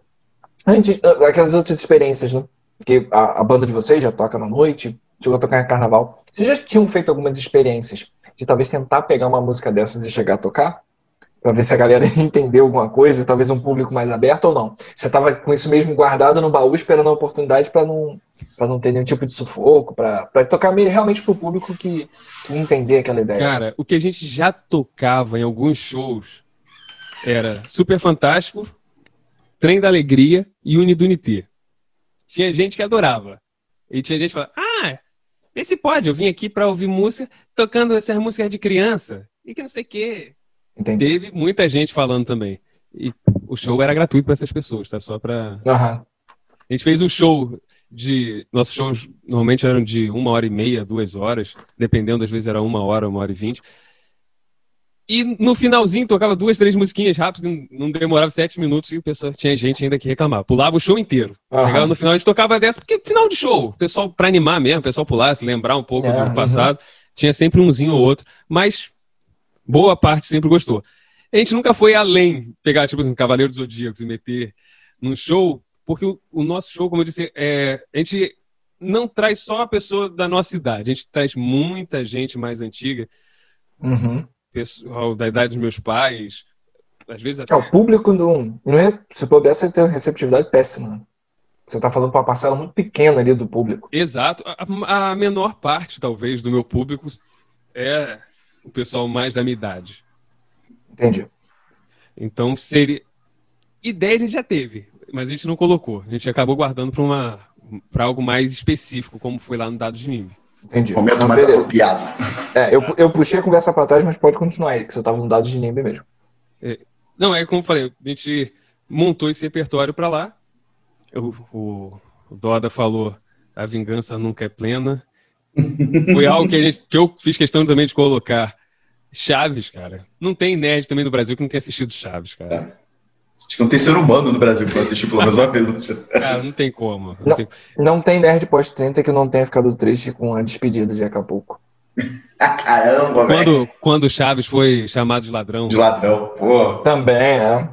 A gente, aquelas outras experiências, né? Que a, a banda de vocês já toca na noite, chegou a tocar em carnaval. Vocês já tinham feito algumas experiências de talvez tentar pegar uma música dessas e chegar a tocar? Pra ver se a galera entendeu alguma coisa, talvez um público mais aberto ou não. Você tava com isso mesmo guardado no baú, esperando a oportunidade para não, pra não ter nenhum tipo de sufoco, para tocar meio, realmente pro público que, que entender aquela ideia. Cara, o que a gente já tocava em alguns shows era Super Fantástico, Trem da Alegria e Unidunité. Tinha gente que adorava. E tinha gente que falava, ah, vê se pode, eu vim aqui pra ouvir música tocando essas músicas de criança. E que não sei o quê. Entendi. Teve muita gente falando também. E o show era gratuito para essas pessoas, tá? Só pra. Aham. A gente fez um show de. Nossos shows normalmente eram de uma hora e meia, duas horas, dependendo, às vezes era uma hora, uma hora e vinte. E no finalzinho tocava duas, três musiquinhas rápidas, não- demorava sete minutos e o pessoal tinha gente ainda que reclamava. Pulava o show inteiro. Aham. Chegava no final, a gente tocava dessa, porque final de show, o pessoal, pra animar mesmo, o pessoal pulasse, lembrar um pouco É, do passado, tinha sempre umzinho ou outro, mas boa parte sempre gostou. A gente nunca foi além, pegar, tipo assim, Cavaleiro dos Zodíacos e meter num show, porque o, o nosso show, como eu disse, é, a gente não traz só a pessoa da nossa idade, a gente traz muita gente mais antiga, Uhum. pessoal da idade dos meus pais, às vezes até... É, o público não. não é, se puder, você tem uma receptividade péssima. Você tá falando para uma parcela muito pequena ali do público. Exato. A, a menor parte, talvez, do meu público é o pessoal mais da minha idade. Entendi. Então, seria. Ideia a gente já teve, mas a gente não colocou. A gente acabou guardando para uma para algo mais específico, como foi lá no Dados de Nime. Entendi. Momento Não, mais beleza. apropriado. É, eu, eu puxei a conversa para trás, mas pode continuar aí, que você tava no dado de Nimbe mesmo. Não, é como eu falei, a gente montou esse repertório para lá. O, o, o Doda falou: a vingança nunca é plena. Foi algo que, a gente, que eu fiz questão também de colocar. Chaves, cara. Não tem nerd também no Brasil que não tenha assistido Chaves, cara. Acho que não tem ser humano no Brasil que não assistiu pelo menos uma vez. Cara, não tem como. Não Não. tem- Não tem nerd pós-30 que não tenha ficado triste com a despedida de Acapulco. Caramba, velho. Quando, quando Chaves foi chamado de ladrão. De ladrão, pô. Também é.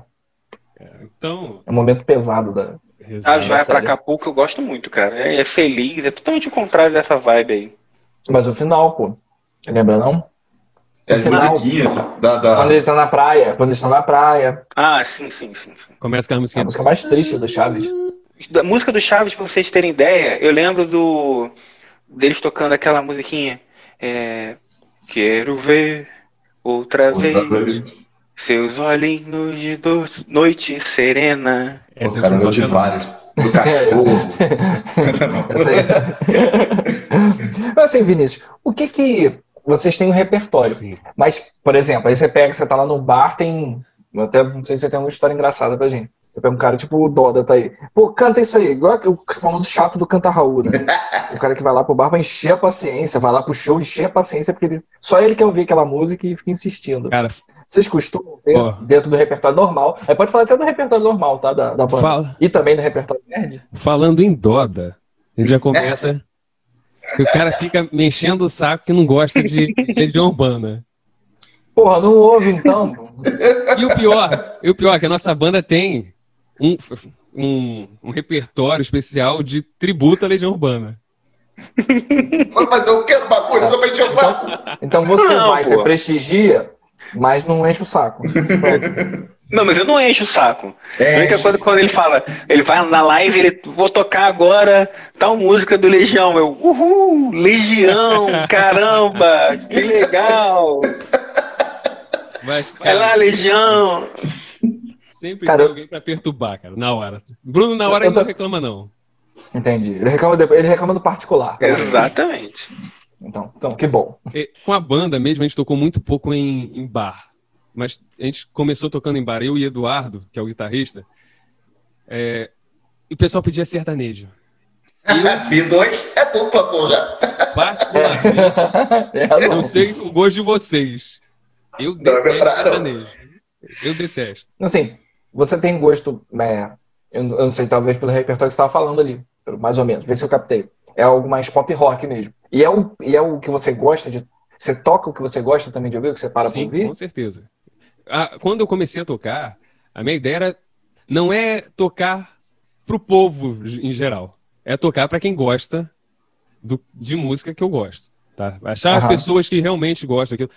Então. É um momento pesado da. Chaves vai pra sério. Acapulco, eu gosto muito, cara. É, é feliz, é totalmente o contrário dessa vibe aí. Mas o final, pô. Lembra não? Tem as Final. musiquinhas da. da... Quando ele tá na praia, quando eles estão na praia. Ah, sim, sim, sim. sim. Começa com a É a música. mais triste do Chaves. Da música do Chaves, pra vocês terem ideia, eu lembro do deles tocando aquela musiquinha. É, Quero ver outra vez seus olhinhos de do- noite serena. Essa Pô, cara, eu de vários. Do cachorro. Essa aí. Mas assim, Vinícius, o que que. Vocês têm um repertório. Sim. Mas, por exemplo, aí você pega, você tá lá no bar, tem. Até não sei se você tem uma história engraçada pra gente. Você pega um cara tipo o Doda, tá aí. Pô, canta isso aí, igual o famoso chato do Canta Raul, né? O cara que vai lá pro bar pra encher a paciência, vai lá pro show encher a paciência, porque ele- só ele quer ouvir aquela música e fica insistindo. Cara, Vocês costumam ter Ó. dentro do repertório normal. Aí pode falar até do repertório normal, tá? Da, da banda. fala, E também do repertório nerd. falando em Doda, a gente já começa. que o cara fica me enchendo o saco que não gosta de Legião Urbana. Porra, não ouve então. E o pior, e o pior é que a nossa banda tem um, um, um repertório especial de tributo à Legião Urbana. Vai fazer o do bagulho? Só pra encher o saco. Então você Não, vai, pô. você prestigia, mas não enche o saco. Não, mas eu não encho o saco. A É, única coisa quando ele fala, ele vai na live, ele vou tocar agora tal música do Legião. Eu, uhul, Legião, caramba, que legal. Mas, Vai lá, cara, Legião. sempre Cara, tem alguém pra perturbar, cara, na hora. Bruno, na hora, ele não tô- reclama, não. Entendi. Ele reclama, depois, ele reclama do particular. Exatamente. Então, então, que bom. E, com a banda mesmo, a gente tocou muito pouco em, em bar. Mas a gente começou tocando em bar, eu e Eduardo, que é o guitarrista, é, e o pessoal pedia sertanejo. B2 é dupla, porra. Particularmente, É, eu não. sei o gosto de vocês. Eu detesto pra- sertanejo. Eu detesto. Assim, você tem gosto, é, eu, eu não sei, talvez pelo repertório que você estava falando ali, mais ou menos, vê se eu captei. É algo mais pop rock mesmo. E é o, e é o que você gosta de. Você toca o que você gosta também de ouvir, o que você para Sim, pra ouvir? com certeza. Ah, quando eu comecei a tocar, a minha ideia era não é tocar pro povo em geral. É tocar para quem gosta do- de música que eu gosto. Tá? Achar as Aham. pessoas que realmente gostam. Que eu,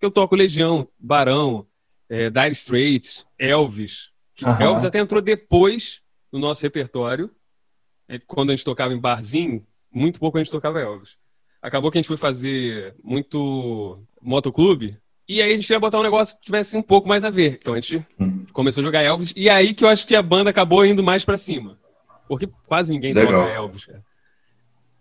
eu toco Legião, Barão, é, Dire Straits, Elvis. Aham. Elvis até entrou depois no nosso repertório. É, Quando a gente tocava em barzinho, muito pouco a gente tocava Elvis. Acabou que a gente foi fazer muito motoclube. E aí a gente queria botar um negócio que tivesse um pouco mais a ver. Então a gente Hum. começou a jogar Elvis. E aí que eu acho que a banda acabou indo mais pra cima. Porque quase ninguém Legal. toca Elvis, cara.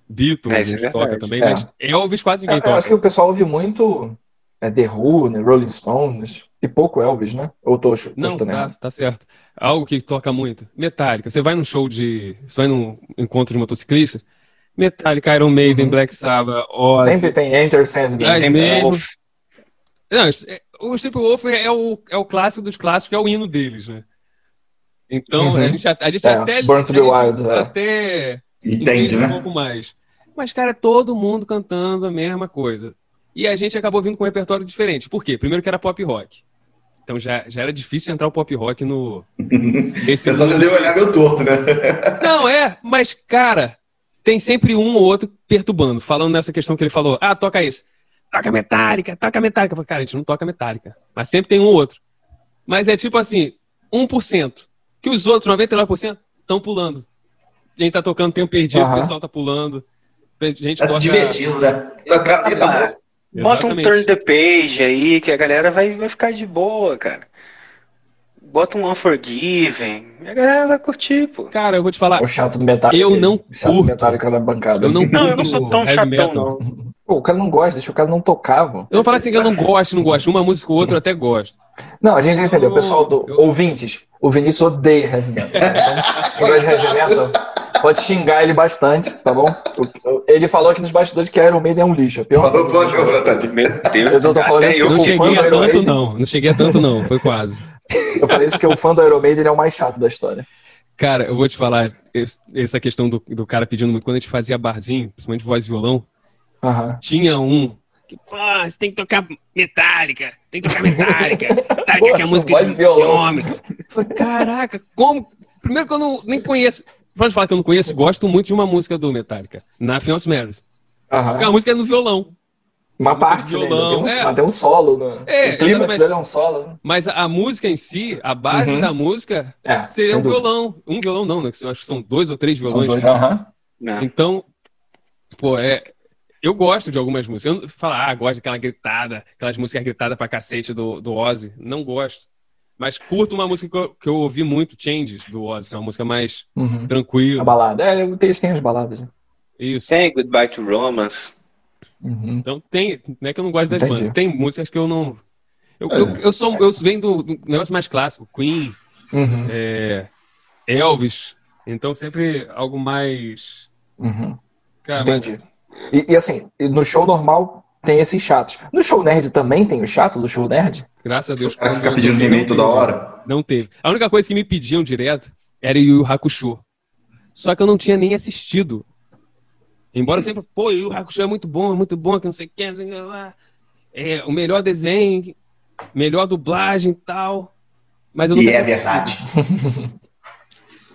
Beatles É, a isso é gente toca também, É. mas Elvis quase Eu, ninguém eu toca. acho que o pessoal ouve muito é, The Who, né, Rolling Stones, e pouco Elvis, né? Ou tô, tô Não, tá, tá certo. Algo que toca muito. Metallica. Você vai num show de. Você vai num encontro de motociclista. Metallica, Iron Maiden, Uhum. Black Sabbath, Ozzy. Sempre tem Enter Sandman. Mas Tem mesmo- Wolf. Não, é- o Steppenwolf é o, é o clássico dos clássicos, é o hino deles, né? Então, Uhum. a gente, a gente É, até. Born to a be Wild, é. até Entende, um né? pouco mais. Mas, cara, é todo mundo cantando a mesma coisa. E a gente acabou vindo com um repertório diferente. Por quê? Primeiro que era pop rock. Então já, já era difícil entrar o pop rock no. O pessoal já deu olhar meu torto, né? Não, é, mas, cara, tem sempre um ou outro perturbando, falando nessa questão que ele falou. Ah, toca isso. Toca metálica, toca metálica. Eu falei, Cara, a gente não toca metálica. Mas sempre tem um ou outro. Mas é tipo assim, 1%. Que os outros, 99%, estão pulando. A gente tá tocando tempo perdido, o pessoal tá pulando. A gente Tá se toca... divertindo, né? Ah, boa. Bota um Exatamente. turn the page aí, que a galera vai, vai ficar de boa, cara. Bota um Unforgiven, a galera vai curtir, pô. Cara, eu vou te falar, O chato do Metallica. Eu não o chato do curto. Metallica na bancada. eu não curto Não, eu não sou tão chatão, metal. não. Pô, o cara não gosta, deixa o cara não tocar, mano. Eu vou falar assim que eu não gosto, não gosto. Uma música ou outra eu até gosto. Não, a gente entendeu. O pessoal do Eu- ouvintes, o Vinícius odeia heavy metal. Então, gosta de heavy metal, pode xingar ele bastante, tá bom? Ele falou aqui nos bastidores que Iron Maiden é um lixo. É pior. Falou, falou. Meu Deus, Eu tô- tô falando isso Não cheguei a tanto, não. Não cheguei a tanto, não. Foi quase. Eu falei isso que o fã do Iron Maiden é o mais chato da história. Cara, eu vou te falar, esse- essa questão do, do cara pedindo muito. Quando a gente fazia barzinho, principalmente voz e violão, tinha um que, pô, você tem que tocar metálica, tem que tocar metálica. Metallica que é a música de, de homens. Falei, caraca, como? Primeiro que eu não, nem conheço. Pode falar que eu não conheço, gosto muito de uma música do Metallica, Else Matters. Aham. Porque a música é no violão. Uma parte, né? violão, Tem um, é. mas tem um solo. Né? É, o clima exatamente. dele é um solo. Né? Mas a, a música em si, a base Uhum. da música, É, seria um dúvida. violão. Um violão não, né? que Eu acho que são dois ou três violões. dois, aham. Não. Então, pô, é. Eu gosto de algumas músicas. Eu não falar, ah, gosto daquela gritada, aquelas músicas gritadas pra cacete do, do Ozzy. Não gosto. Mas curto uma música que eu, que eu ouvi muito, Changes, do Ozzy, que é uma música mais Uhum. A tranquila. balada. É, eles têm as baladas. Né? Isso. Tem Goodbye to Romance. Uhum. Então tem. Não é que eu não gosto das Entendi. bandas. Tem músicas que eu não. Eu, eu, eu sou. Eu venho do, do negócio mais clássico, Queen, Uhum. é, Elvis. Então sempre algo mais. Uhum. Cara, Entendi. E, e assim, no show normal tem esses chatos. No show nerd também tem o chato do show nerd? graças a Deus. O cara fica pedindo não toda hora. Não teve. A única coisa que me pediam direto era Yu Hakusho. Só que eu não tinha nem assistido. Embora sempre, pô, Yu Hakusho é muito bom, é muito bom, que não sei o que, o. É o melhor desenho, melhor dublagem e tal. Mas eu não E é verdade.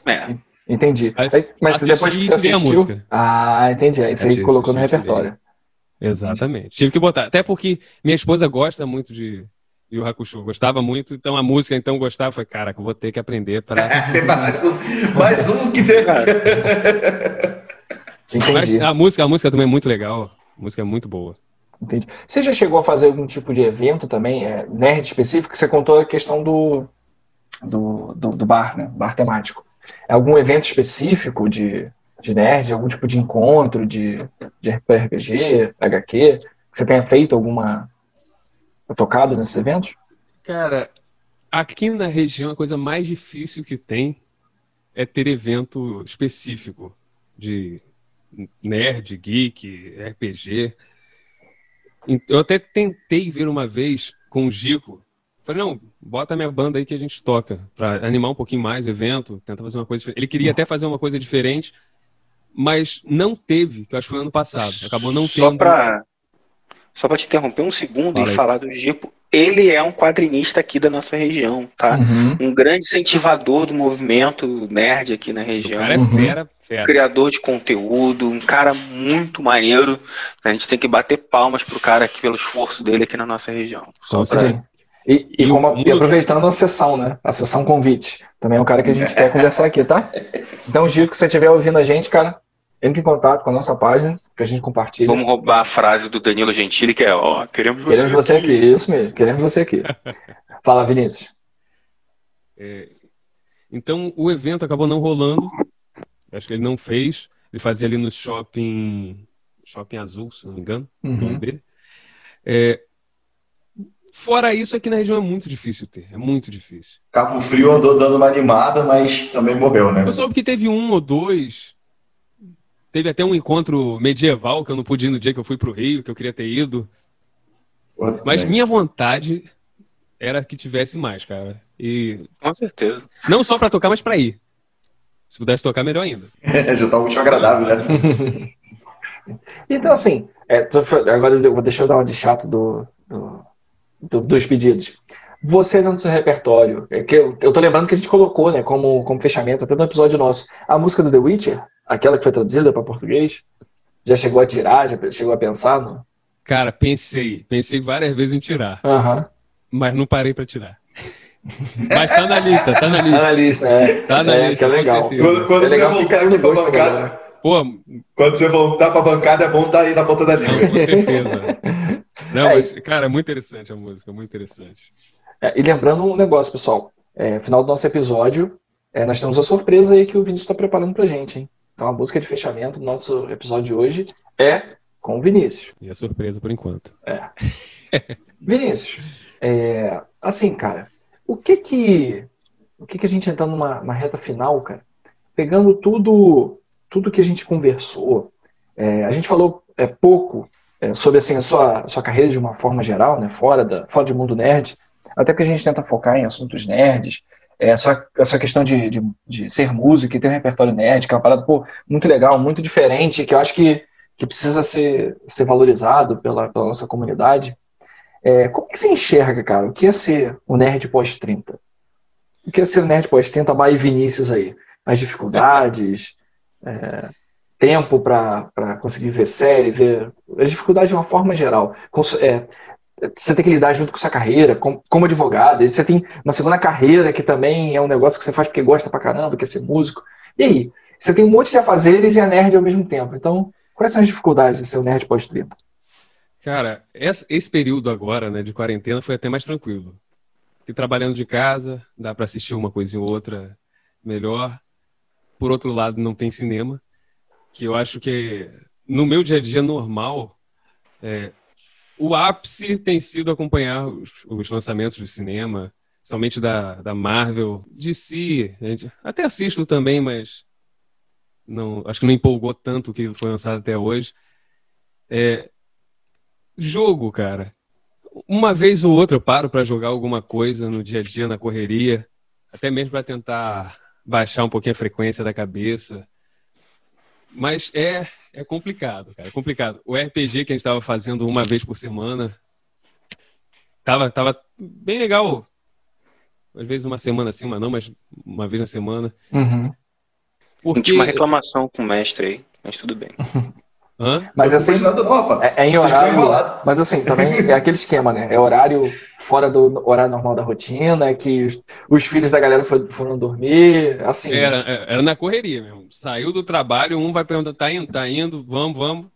É. Entendi. Mas mas assisti depois que você assistiu. música. Ah, entendi. Aí você Assisti, colocou no repertório. Exatamente. Tive que botar. Até porque minha esposa gosta muito de Yu Hakusho. Gostava muito, então a música então gostava. Falei, caraca, eu vou ter que aprender para. mais, um, mais um que tem. Entendi. Mas a música, a música também é muito legal. A música é muito boa. Entendi. Você já chegou a fazer algum tipo de evento também, é, nerd específico? Você contou a questão do, do, do, do bar, né? Bar temático. É algum evento específico de, de nerd, algum tipo de encontro de, de RPG, HQ, que você tenha feito alguma. tocado nesses eventos? Cara, aqui na região a coisa mais difícil que tem é ter evento específico de nerd, geek, RPG. Eu até tentei ver uma vez com o Gico. Falei, não, bota minha banda aí que a gente toca, pra animar um pouquinho mais o evento, tentar fazer uma coisa diferente. Ele queria até fazer uma coisa diferente, mas não teve, que eu acho que foi ano passado. Acabou não Só tendo. pra, só pra te interromper um segundo Fala e aí. falar do Gipo, ele é um quadrinista aqui da nossa região, tá? Uhum. Um grande incentivador do movimento nerd aqui na O região. cara é Uhum. fera, fera. criador de conteúdo, um cara muito maneiro. A gente tem que bater palmas pro cara aqui pelo esforço dele aqui na nossa região. Só pra- Sim. E, e E como- o- e aproveitando a sessão, né? A sessão convite. Também é um cara que a gente quer conversar aqui, tá? Então, Gico, se você estiver ouvindo a gente, cara, entre em contato com a nossa página, que a gente compartilha. Vamos roubar a frase do Danilo Gentili, que é, ó, queremos você. Queremos você aqui, isso mesmo. Queremos você aqui. Fala, Vinícius. Então o evento acabou não rolando. Acho que ele não fez. Ele fazia ali no shopping. Shopping Azul, se não me engano, o nome Uhum. dele. É, Fora isso, aqui na região é muito difícil ter. É muito difícil. Cabo Frio andou dando uma animada, mas também morreu, né? Eu soube que teve um ou dois. Teve até um encontro medieval que eu não pude ir no dia que eu fui pro Rio, que eu queria ter ido. Mas minha vontade era que tivesse mais, cara. E Com certeza. não só pra tocar, mas pra ir. Se pudesse tocar, melhor ainda. Já tá último agradável, né? Então, assim, é, tô- agora eu vou deixar eu dar uma de chato do, do- do- dos pedidos. Você dentro do seu repertório, é que eu, eu tô lembrando que a gente colocou, né, como, como fechamento, até no episódio nosso, a música do The Witcher, aquela que foi traduzida para português, já chegou a tirar, já chegou a pensar? No... Cara, pensei. Pensei várias vezes em tirar, Aham. mas não parei pra tirar. Mas tá na lista, tá na Tá lista. na lista, é. Tá na É, lista, que é legal. Quando, quando É legal você voltar pra gosto da bancada, galera. Pô, quando você voltar pra bancada, é bom estar aí na ponta da não, língua. com certeza. Não, É, mas, cara, é muito interessante a música, muito interessante. É, e lembrando um negócio, pessoal. É, final do nosso episódio, é, nós temos a surpresa aí que o Vinícius está preparando pra gente, hein? Então a música de fechamento do nosso episódio de hoje é com o Vinícius. E a surpresa por enquanto. Vinícius, é, assim, cara, o que que, o que que a gente entrando numa, numa reta final, cara, pegando tudo, tudo que a gente conversou, é, a gente falou é, pouco é, sobre assim a sua, sua carreira de uma forma geral, né, fora da, fora do mundo nerd, até porque a gente tenta focar em assuntos nerds, é, essa, essa questão de, de, de ser músico e ter um repertório nerd, que é uma parada pô, muito legal, muito diferente, que eu acho que, que precisa ser, ser valorizado pela, pela nossa comunidade. É, como que você enxerga, cara, o que é ser o nerd pós-30? O que é ser o nerd pós-30, Bahia e Vinícius aí? As dificuldades, é, tempo para conseguir ver série, ver. As dificuldades de uma forma geral. Cons- é, você tem que lidar junto com sua carreira, com- como advogado, e você tem uma segunda carreira que também é um negócio que você faz porque gosta pra caramba, que é ser músico. E aí? Você tem um monte de afazeres e é nerd ao mesmo tempo. Então, quais são as dificuldades de ser o nerd pós-30? Cara, esse período agora, né, de quarentena foi até mais tranquilo. Porque trabalhando de casa, dá pra assistir uma coisa ou outra melhor. Por outro lado, não tem cinema, que eu acho que no meu dia a dia normal, é, o ápice tem sido acompanhar os, os lançamentos do cinema, somente da, da Marvel, a gente até assisto também, mas não, acho que não empolgou tanto o que foi lançado até hoje. É, Jogo, cara. Uma vez ou outra eu paro pra jogar alguma coisa no dia a dia, na correria, até mesmo pra tentar baixar um pouquinho a frequência da cabeça. Mas é, é complicado, cara. É complicado. O RPG que a gente estava fazendo uma vez por semana tava, tava bem legal. Às vezes uma semana sim, uma não, mas uma vez na semana. Uhum. Porque... tinha uma reclamação com o mestre aí, mas tudo bem. Hã? Mas assim, nada não. É, é em horário. Mas assim, também é aquele esquema, né? É horário fora do horário normal da rotina, é que os, os filhos da galera foram, foram dormir, assim. Era, era na correria mesmo. Saiu do trabalho, um vai perguntar, tá indo, tá indo, vamos, vamos.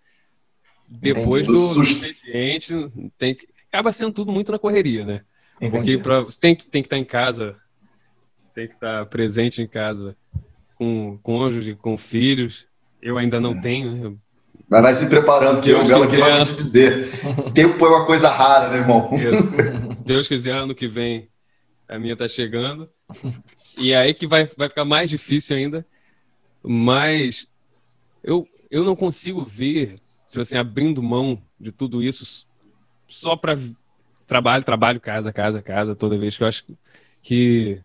Depois Entendi. do, Do expediente, tem que- acaba sendo tudo muito na correria, né? Porque Entendi. pra, você tem que, tem que estar em casa, tem que estar presente em casa com cônjuge, com filhos. Eu ainda não tenho, né? Mas vai se preparando, que Deus o aqui quiser. vai te dizer. Tempo é uma coisa rara, né, irmão? Isso. Se Deus quiser, ano que vem a minha tá chegando. E aí que vai, vai ficar mais difícil ainda. Mas eu, eu não consigo ver, tipo assim, abrindo mão de tudo isso só para trabalho, trabalho, casa, casa, casa, toda vez que eu acho que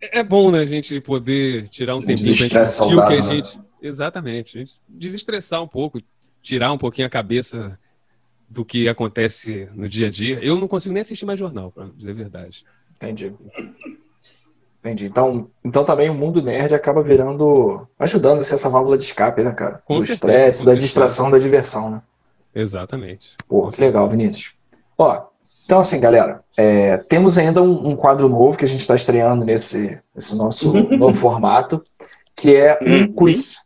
é bom, né, a gente poder tirar um tempinho pra gente assistir o que a né? gente. Exatamente. Desestressar um pouco, tirar um pouquinho a cabeça do que acontece no dia a dia. Eu não consigo nem assistir mais jornal, pra dizer a verdade. Entendi. Entendi. Então, então também o mundo nerd acaba virando. ajudando a ser essa válvula de escape, né, cara? Com do estresse, da distração, da diversão, né? Exatamente. Pô, que legal, Vinícius. Ó, então assim, galera, é, temos ainda um, um quadro novo que a gente está estreando nesse, nesse nosso novo formato, que é um Uhum. quiz,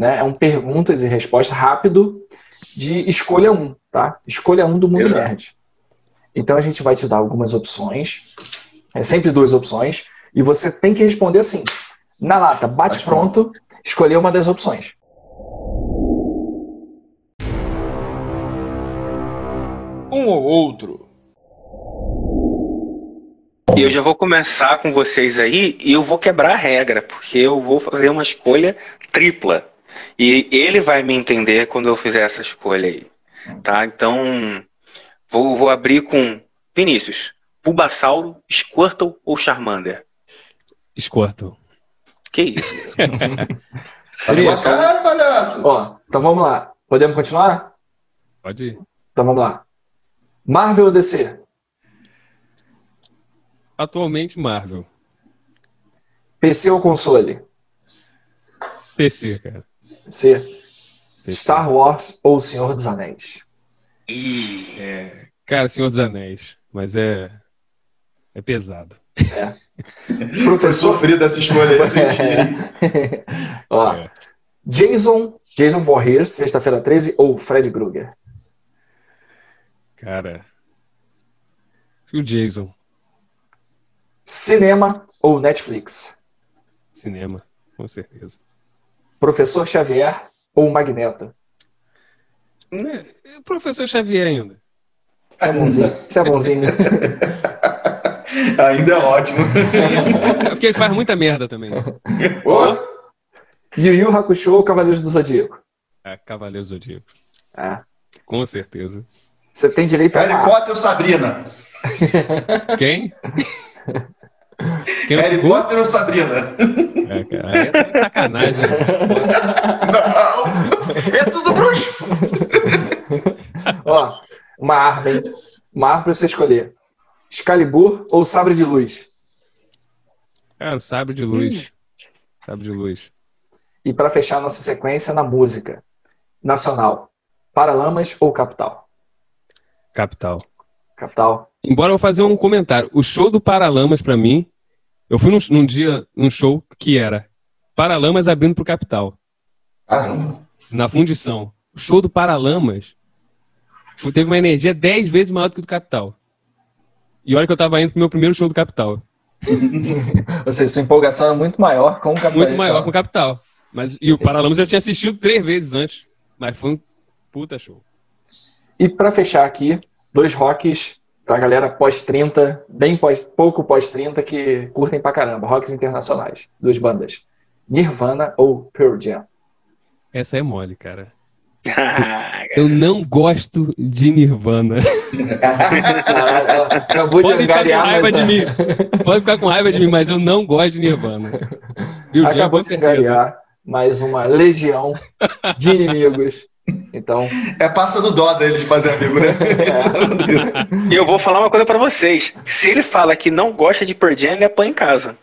né? É um perguntas e respostas rápido de escolha um, tá? Escolha um do mundo Exato. nerd. Então a gente vai te dar algumas opções, é sempre duas opções, e você tem que responder assim, na lata, bate Bate pronto, escolher uma das opções. Um ou outro. E eu já vou começar com vocês aí e eu vou quebrar a regra, porque eu vou fazer uma escolha tripla. E ele vai me entender quando eu fizer essa escolha aí. Tá? Então, vou, vou abrir com Vinícius. Bulbasauro, Squirtle ou Charmander? Squirtle. Que isso? Tá cara, palhaço. Ó, então vamos lá. Podemos continuar? Pode ir. Então vamos lá. Marvel ou DC? Atualmente Marvel. PC ou console? PC, cara. PC. Star Wars ou Senhor dos Anéis? É, cara, Senhor dos Anéis. Mas é. É pesado. Foi Professor. sofrida essa escolha aí, hein? Ó, É. Jason, Jason Voorhees, sexta-feira 13, ou Fred Krueger? Cara. E o Jason? Cinema ou Netflix? Cinema, com certeza. Professor Xavier ou Magneto? Né, é o Professor Xavier ainda. Isso é bonzinho. Isso é bonzinho. Ainda é ótimo. É porque ele faz muita merda também. né? Yu Yu Hakusho ou Cavaleiros do Zodíaco? É, Cavaleiro Zodíaco. Ah, Com certeza. você tem direito a Harry. Potter ou Sabrina? Quem? O Harry segundo? Potter ou Sabrina? É, cara, aí é sacanagem. né? Não, é tudo bruxo. Ó, uma arma, hein? Uma arma pra você escolher. Excalibur ou Sabre de Luz? Cara, o sabre de luz. Sabre de luz. E pra fechar a nossa sequência na música. Nacional. Paralamas ou Capital? Capital. Capital. Embora eu vou fazer um comentário. O show do Paralamas, pra mim, eu fui num, num dia, num show que era Paralamas abrindo pro Capital, Caramba. na fundição. O show do Paralamas teve uma energia 10 vezes maior do que o do Capital. E olha que eu tava indo pro meu primeiro show do Capital. Ou seja, sua empolgação é muito maior com o Capital. Muito maior com o Capital. Mas, e o Paralamas eu já tinha assistido três vezes antes. Mas foi um puta show. E pra fechar aqui, dois rocks pra galera pós-30, bem pós, pouco pós-30, que curtem pra caramba. Rocks internacionais. Duas bandas. Nirvana ou Pearl Jam? Essa é mole, cara. Eu não gosto de Nirvana. Pode ficar com raiva mas- de mim. Pode ficar com raiva de mim, mas eu não gosto de Nirvana. Bill Acabou de certeza. angariar mais uma legião de inimigos. Então, É passa do dó dele de fazer amigo, né? E eu vou falar uma coisa pra vocês. Se ele fala que não gosta de Pearl Jam, ele apanha em casa.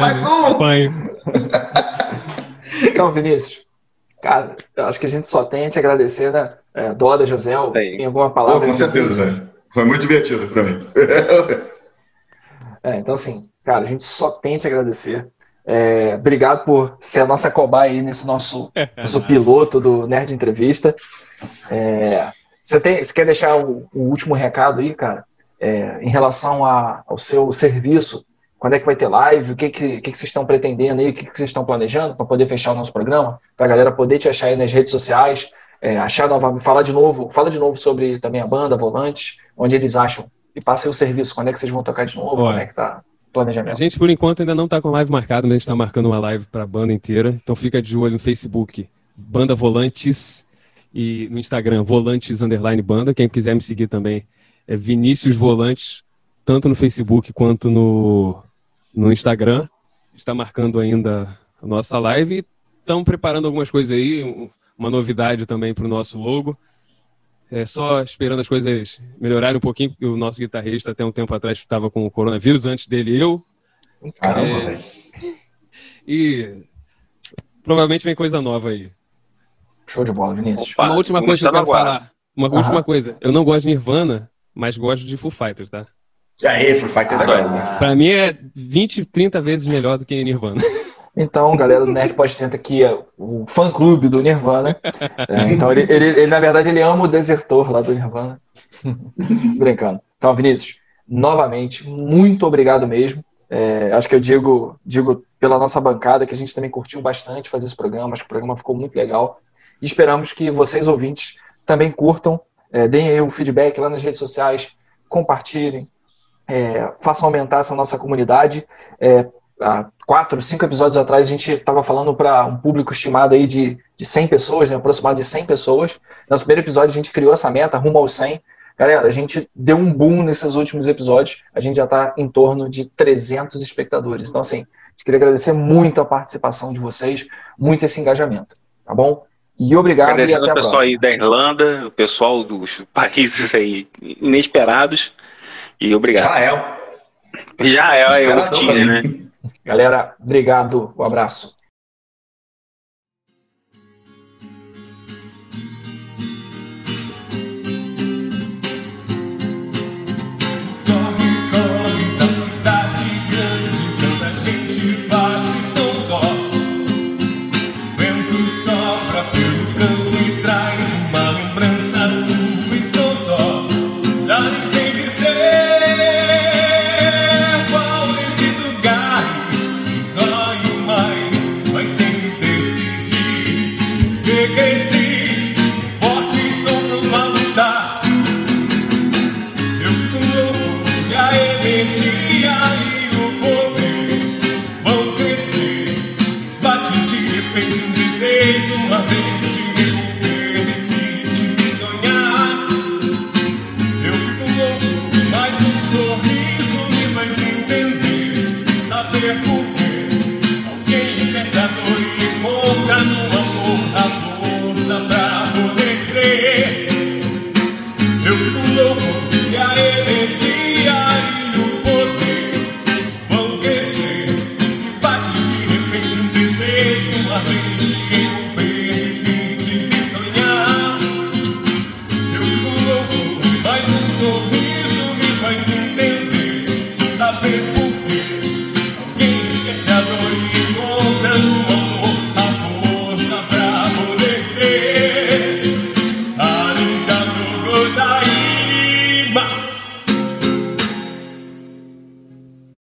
Mais um. apanho. então, Vinícius, cara, eu acho que a gente só tem a te agradecer, né? É, Doda, José, tem alguma Pô, palavra? com certeza, velho. Foi muito divertido pra mim. É, então, assim, cara, a gente só tem a te agradecer. É, obrigado por ser a nossa cobaia aí nesse nosso, nosso piloto do Nerd Entrevista. É, você, tem, você quer deixar o, o último recado aí, cara, É, em relação a- ao seu serviço? Quando é que vai ter live? O que, que, que, que vocês estão pretendendo aí? O que, que vocês estão planejando para poder fechar o nosso programa? Para a galera poder te achar aí nas redes sociais, é, achar novamente, falar de novo, fala de novo sobre também a banda, Volantes, onde eles acham. E passa aí o serviço, quando é que vocês vão tocar de novo? Olha, Como é que tá o A planejamento? gente, por enquanto, ainda não tá com live marcada, mas a gente tá marcando uma live pra banda inteira. Então fica de olho no Facebook, Banda Volantes, e no Instagram, Volantes Underline Banda. Quem quiser me seguir também é Vinícius Volantes, tanto no Facebook quanto no, no Instagram. Está marcando ainda a nossa live e estamos preparando algumas coisas aí, um- uma novidade também para o nosso logo. É só esperando as coisas melhorarem um pouquinho, porque o nosso guitarrista até um tempo atrás estava com o coronavírus, antes dele eu, Caramba, É. velho. e provavelmente vem coisa nova aí. Show de bola, Vinícius. Opa, uma última coisa que eu quero aguardo. falar. Uma Aham. última coisa. Eu não gosto de Nirvana, mas gosto de Foo Fighters, tá? E aí, Free Fighter é. Ah, Pra mim é 20, 30 vezes melhor do que Nirvana. Então, galera do Nerd Pós 30 aqui é o fã-clube do Nirvana. É, então, ele, ele, ele, na verdade, ele ama o desertor lá do Nirvana. Brincando. Então, Vinícius, novamente, muito obrigado mesmo. É, acho que eu digo, digo pela nossa bancada que a gente também curtiu bastante fazer esse programa. Acho que o programa ficou muito legal. E esperamos que vocês, ouvintes, também curtam. É, deem aí o feedback lá nas redes sociais, compartilhem, é, façam aumentar essa nossa comunidade. É, há quatro, cinco episódios atrás, a gente estava falando para um público estimado aí de, de 100 pessoas, né, aproximado de 100 pessoas. Nosso primeiro episódio, a gente criou essa meta, rumo aos 100. Galera, a gente deu um boom nesses últimos episódios. A gente já está em torno de 300 espectadores. Então, assim, queria agradecer muito a participação de vocês, muito esse engajamento, tá bom? E obrigado Agradecendo e até o a pessoal próxima. aí da Irlanda, o pessoal dos países aí inesperados. E obrigado. Israel. Já é, é o Esperadão teaser, né? Galera, obrigado. Um abraço.